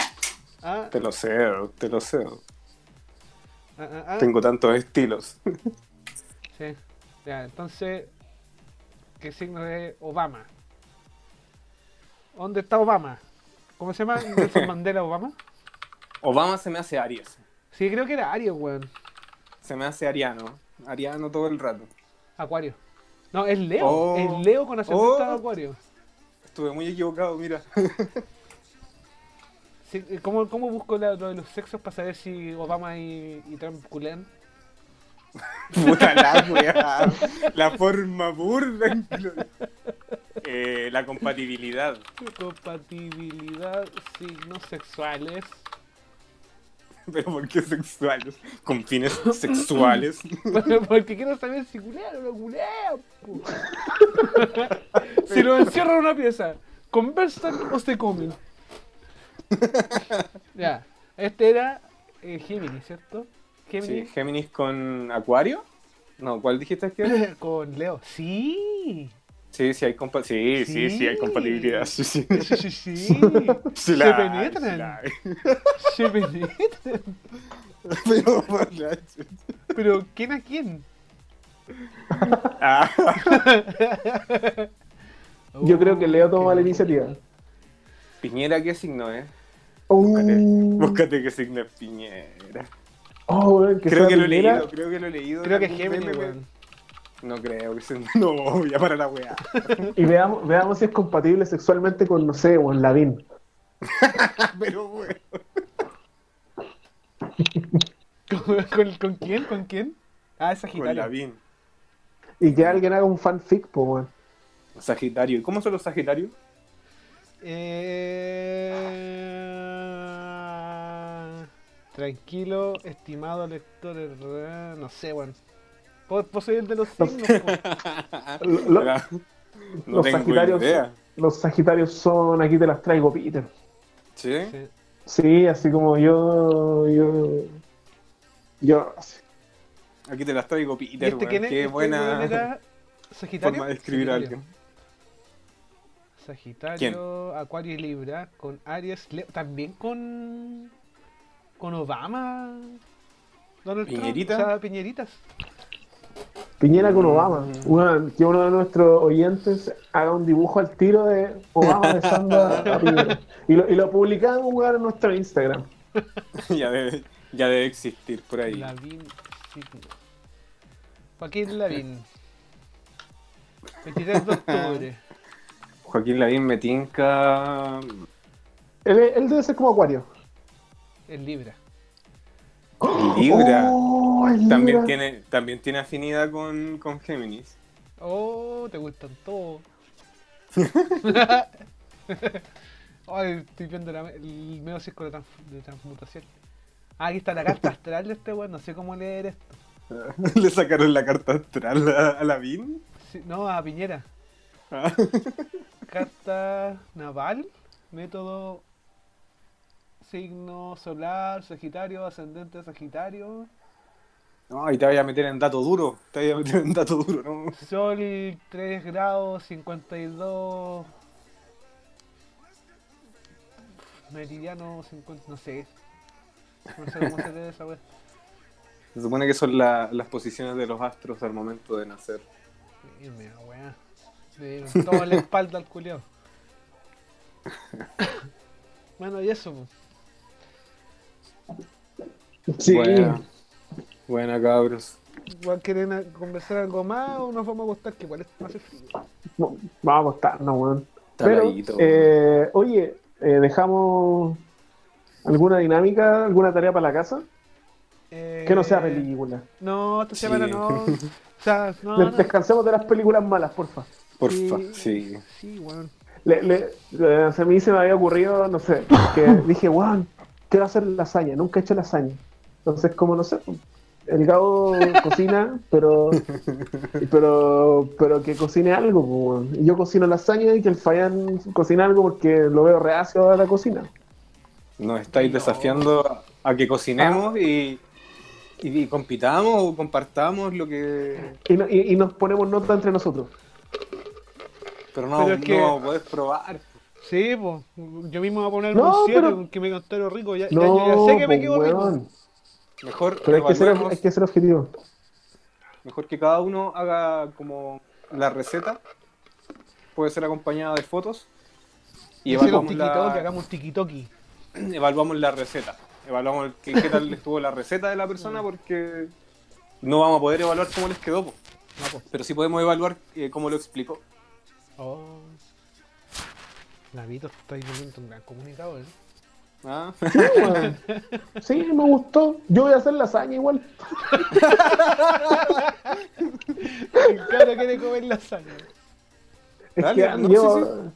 A: Ah,
C: Te lo cedo, te lo cedo.
A: ah, ah, ah.
C: Tengo tantos estilos.
A: Sí. Ya, entonces, ¿qué signo es Obama? ¿Dónde está Obama? ¿Cómo se llama? Nelson *laughs* Mandela Obama.
C: Obama se me hace Aries.
A: Sí, creo que era Aries, weón.
C: Se me hace ariano. Ariano todo el rato.
A: Acuario. No, es Leo.
C: Oh.
A: Es Leo con ascendente
C: Oh.
A: de Acuario.
C: Estuve muy equivocado, mira. *laughs*
A: Sí, ¿cómo, ¿Cómo busco la- lo de los sexos para saber si Obama y, y Trump culean? *laughs*
C: Puta la weá. La forma burda. *laughs* Eh, la compatibilidad.
A: Compatibilidad, signos sexuales. *laughs*
C: Pero ¿por qué sexuales? Con fines sexuales. *laughs*
A: Porque quiero saber si culean o no culean. po. *laughs* si lo encierran en una pieza, ¿conversan o se comen? ya, este era eh, Géminis, ¿cierto?
C: Sí,
A: Géminis
C: Géminis con Acuario. No, ¿cuál dijiste que era?
A: con Leo. Sí,
C: Sí, sí hay compa sí, sí, sí, hay compatibilidad. Sí, sí.
A: sí, sí, sí.
C: Sí *laughs*
A: se penetran. *laughs* Se penetran.
C: Pero
A: ¿quién a quién?
C: Ah, *laughs*
B: Yo creo que Leo toma
A: qué
B: la iniciativa.
C: Piñera, ¿qué signo es?
B: Uh,
C: Búscate, búscate qué signo es Piñera.
B: Oh, que
C: Creo que lo he
B: Piñera.
C: leído, creo que lo he leído.
A: Creo que es
C: algún
A: Gemini,
C: meme,
A: weón.
C: No creo que sea. No, *laughs* ya para la weá.
B: Y veamos, veamos si es compatible sexualmente con, no sé, Juan Lavín. *laughs*
C: Pero weón.
A: ¿Con, con, con quién? ¿Con quién? Ah, es
C: Con
A: Sagitario.
C: Lavín.
B: Y que alguien haga un fanfic, pues, weón.
C: Sagitario. ¿Y cómo son los Sagitarios?
A: Eh... Tranquilo, estimado lector. eh, No sé, weón. ¿Puedo, puedo ser el de los signos? po? *laughs*
B: Lo- lo-
C: Ahora, no
B: los Sagitarios,
C: idea.
B: los Sagitarios son, aquí te las traigo, Peter.
C: ¿Sí?
A: Sí.
B: Sí, así como yo, yo, yo,
C: Aquí te las traigo,
A: ¿Y
C: Peter,
A: este?
C: Qué
A: Este
C: buena
A: era Sagitario.
C: forma de escribir a alguien.
A: Sagitario, Acuario y Libra, con Aries, Leo, también con con Obama, Donald
C: ¿Piñerita?
A: Trump, o sea, Piñeritas.
B: Piñera con Obama. Weón, que uno de nuestros oyentes haga un dibujo al tiro de Obama besando a, a Piñera. Y lo, y lo publicamos, en nuestro Instagram. *laughs*
C: ya, debe, ya debe existir por ahí.
A: Lavín. Joaquín Lavín. 23 de octubre. *laughs*
C: Joaquín Lavín me tinca.
B: Él, él debe ser como Acuario.
A: En Libra.
C: Libra.
B: Oh,
C: También
B: Libra.
C: tiene, también tiene afinidad con, con Géminis.
A: Oh, te gustan todos. *laughs* Ay, estoy viendo la- el medio circo de, trans- de transmutación. Ah, aquí está la carta astral de este weón, no sé cómo leer esto. *laughs*
C: Le sacaron la carta astral a, a Lavín.
A: Sí, no, a Piñera.
C: Ah. *laughs*
A: Carta naval, método signo solar, Sagitario, ascendente Sagitario,
C: No, y te voy a meter en dato duro. Te voy a meter en dato duro, ¿no?
A: Sol 3 grados 52, meridiano 50, no sé. No sé cómo se lee esa wea.
C: Se supone que son la- las posiciones de los astros al momento de nacer.
A: Sí, mira, wea. Le dieron toda la *laughs* espalda al culiao. *coughs* Bueno, y eso.
B: Sí.
C: Buena, buena cabros.
A: Igual quieren conversar algo más o nos vamos a acostar, que igual es- hace frío.
B: Vamos a acostarnos, weón.
C: Está
B: Pero, eh, oye, eh, ¿dejamos alguna dinámica, alguna tarea para la casa? Que no sea
A: Eh,
B: película.
A: No, esta
C: Sí.
A: semana no. *laughs* O sea, no,
B: Des-
A: no.
B: Descansemos de las películas malas, porfa.
C: Porfa,
A: sí.
C: sí.
A: Sí, weón.
B: Le, le- le- a mí se me había ocurrido, no sé, que dije, weón, quiero hacer lasaña, nunca he hecho lasaña. Entonces, como no sé, el Gabo *laughs* cocina, pero, pero pero que cocine algo. pues, yo cocino lasaña y que el Fayan cocine algo porque lo veo reacio a la cocina.
C: Nos estáis
A: No.
C: desafiando a, a que cocinemos y, y, y compitamos o compartamos lo que.
B: Y, no- y- y nos ponemos nota entre nosotros.
C: Pero no,
A: Pero es
C: no
A: que-
C: a poder probar.
A: Sí, pues. Yo mismo voy a poner
B: No,
A: un 7
B: pero-
A: que me contaron rico. Ya, ya-
B: No,
A: ya sé que me
B: pues,
A: quedo rico.
B: weón.
C: Mejor,
B: Pero hay que, ser, hay que ser objetivo.
C: mejor que cada uno haga como la receta. Puede ser acompañada de fotos. Y
A: un
C: evaluamos
A: tiki-toki,
C: la,
A: hagamos un tiki-toki. *clears throat*
C: evaluamos la receta. Evaluamos qué, qué tal estuvo la receta de la persona porque no vamos a poder evaluar cómo les quedó. po.
A: No, pues.
C: Pero sí podemos evaluar eh, cómo lo explicó.
A: Oh. Navito está viviendo un gran comunicado, ¿eh?
C: ¿Ah?
B: Sí. Sí, me gustó. Yo voy a hacer lasaña igual.
A: El cabro quiere comer lasaña.
B: Es
C: Dale,
B: que
C: no,
B: yo...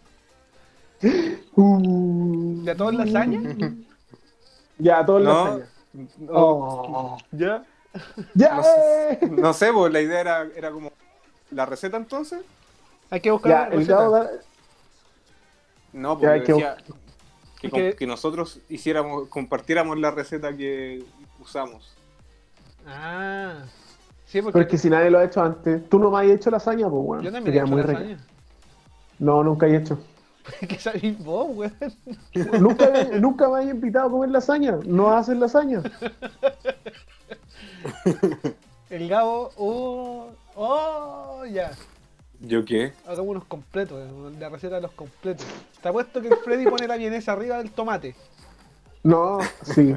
B: Uh,
A: ¿Ya todo en lasaña?
B: Ya, todo en
C: No.
B: lasaña.
C: No,
B: Oh.
C: ¿Ya?
B: ¡Ya!
C: No sé.
B: eh.
C: No sé, pues la idea era, era como. ¿La receta entonces?
A: Hay que buscar
B: Ya,
A: la receta.
C: No, porque
B: que
C: decía que, nosotros hiciéramos, compartiéramos la receta que usamos.
A: Ah. Sí, porque
B: Pero es que si nadie lo ha hecho antes, tú no me has hecho lasaña, pues bueno.
A: yo también he hecho
B: muy rica.
A: lasaña.
B: No, nunca he hecho. *laughs*
A: ¿Qué sabéis vos, weón? *laughs*
B: nunca, nunca me has invitado a comer lasaña. No haces lasaña. *laughs*
A: El Gabo, oh, oh, ya.
C: ¿Yo qué?
A: Hagamos unos completos, eh, la receta de los completos. Te apuesto que el Freddy pone la vienesa arriba del tomate.
B: No, sí.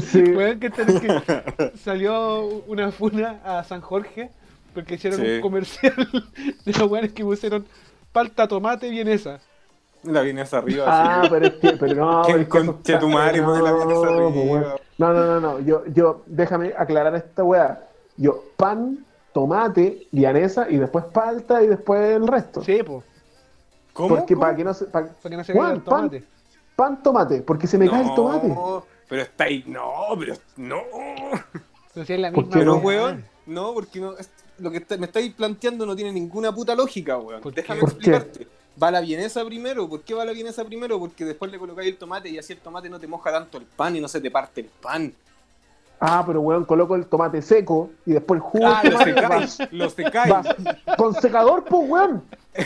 B: Sí.
A: Que, tenés que salió una funa a San Jorge porque hicieron
C: Sí.
A: un comercial de los weones que pusieron palta, tomate, vienesa.
C: La vienes arriba.
B: Ah,
C: así.
B: pero es que, pero no,
C: ¿Quién
B: pero es que eso
C: conche tu madre pone la vienesa
B: no,
C: arriba?
B: weón. no, no, no, no, yo, yo, déjame aclarar esta weá. Yo, pan, tomate, vianesa y después palta y después el resto.
A: Sí, pues,
C: ¿Cómo?
B: Porque
C: ¿Cómo?
B: para que no se. pa-
A: para que no se caiga el
B: pan,
A: tomate.
B: pan, tomate, porque se me cae el tomate.
C: No, pero está ahí. No, pero no.
A: Pero si es la
B: ¿Por
A: misma.
B: qué
C: Pero,
B: no?
C: weón, no, porque no, es- lo que está- me estáis planteando no tiene ninguna puta lógica, weón.
A: ¿Por qué?
C: Déjame
B: ¿Por qué?
C: explicarte. Va la vienesa primero. ¿Por qué va la vienesa primero? Porque después le colocáis el tomate y así el tomate no te moja tanto el pan y no se te parte el pan.
B: Ah, pero weón, coloco el tomate seco y después el jugo
C: Ah,
B: del
C: lo
B: tomate
C: secáis,
B: va-
C: lo secáis.
B: va con secador, pues weón. *laughs*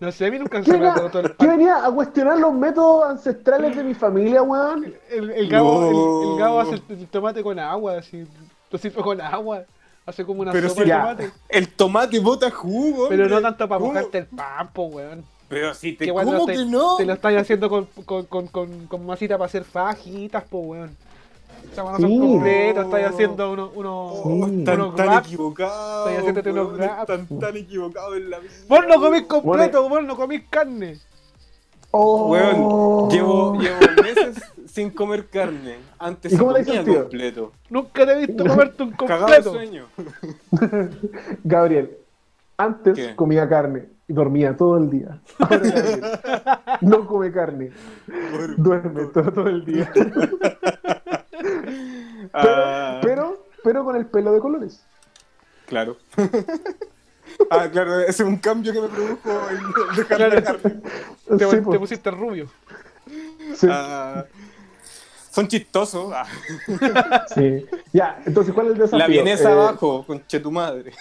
A: No sé, a mí nunca
B: ¿Qué
A: se me ha todo el
B: qué venía a cuestionar los métodos ancestrales de mi familia, weón?
A: El, el, Gabo,
C: No.
A: el, el Gabo hace el, el tomate con agua, así. Lo sirve con agua. Hace como una
C: Pero
A: sopa
C: si
A: de tomate.
C: El tomate bota jugo.
A: Pero
C: hombre.
A: no tanto para mojarte el pan, po, weón.
C: Pero si te como
A: te,
C: que no.
A: te lo estás haciendo con, con, con, con, con masita para hacer fajitas, po, weón. O sea, no
B: Sí.
A: son completos, estás haciendo uno, uno,
C: Oh,
B: Sí.
C: están
A: unos
C: tan
A: wraps.
C: equivocados.
A: Estoy haciéndote unos wraps.
C: Están tan equivocados en la vida.
A: Vos no comís completo, vos no comís carne.
B: Oh.
C: Weón, llevo, llevo meses sin comer carne. Antes
B: ¿Y
C: sí
B: cómo le
C: comía completo.
A: Nunca te he visto comerte un
C: Cagado de
A: completo.
C: sueño. *laughs*
B: Gabriel, antes
C: ¿Qué?
B: comía carne dormía todo el día. *laughs* Ahora no come carne, duerme todo, todo el día. *laughs*
C: Ah,
B: Pero, pero con el pelo de colores.
C: claro. *laughs* ah, claro, ese es un cambio que me produjo el dejar carne.
A: Te,
B: Sí,
A: te
B: po.
A: pusiste rubio.
B: Sí,
C: Ah, son chistosos. Ah,
B: sí. Ya, entonces, ¿cuál es el desafío?
C: la vienesa
B: Eh,
C: abajo, conche tu madre.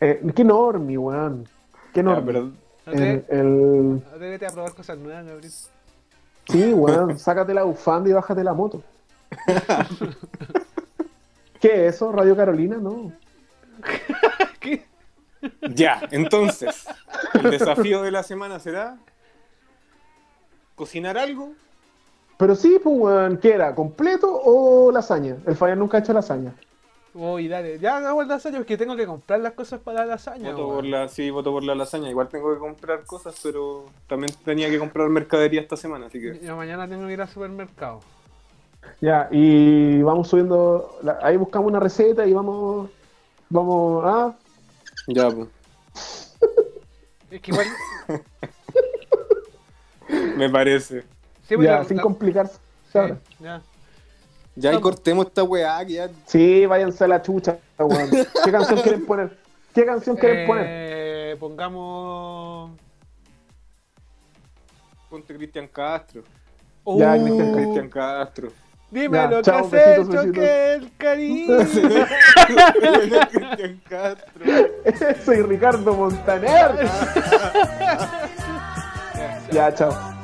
B: eh, qué enorme, weón. Qué
C: Ah,
B: enorme.
C: pero-
B: El, el-
A: Atrévete a probar cosas nuevas, Gabriel.
B: Sí, weón, *laughs* sácate la bufanda y bájate la moto. *laughs* ¿Qué es eso? ¿Radio Carolina? No. *laughs*
A: ¿Qué?
C: Ya, entonces, el desafío de la semana será cocinar algo.
B: Pero sí, pues, weón, ¿qué era? ¿Completo o lasaña? El Fabián nunca ha hecho lasaña.
A: Uy, dale. Ya hagamos la lasaña porque tengo que comprar las cosas para la lasaña.
C: Voto por la, sí, voto por la lasaña. Igual tengo que comprar cosas, pero también tenía que comprar mercadería esta semana, así que.
A: Yo mañana tengo que ir al supermercado.
B: Ya, y vamos subiendo. la- ahí buscamos una receta y vamos. Vamos a.
C: Ya, pues.
A: Es que igual. *laughs*
C: Me parece.
A: Sí, pues,
B: ya,
A: la-
B: sin
A: la-
B: complicarse.
A: sí,
B: ahora.
A: ya.
C: Ya y cortemos esta weá que ya.
B: Sí, váyanse a la chucha, weón. ¿Qué canción *laughs* quieren poner? ¿Qué canción quieren poner?
A: Eh, pongamos.
C: Ponte Cristian Castro.
B: Ya,
A: Uh,
B: Cristian
C: Cristian Castro.
A: Dime
B: Ya,
A: lo que has
B: besitos,
A: hecho
B: besitos.
A: que el cariño. *laughs*
C: Cristian Castro. *laughs*
B: Soy Ricardo Montaner. ya, chao.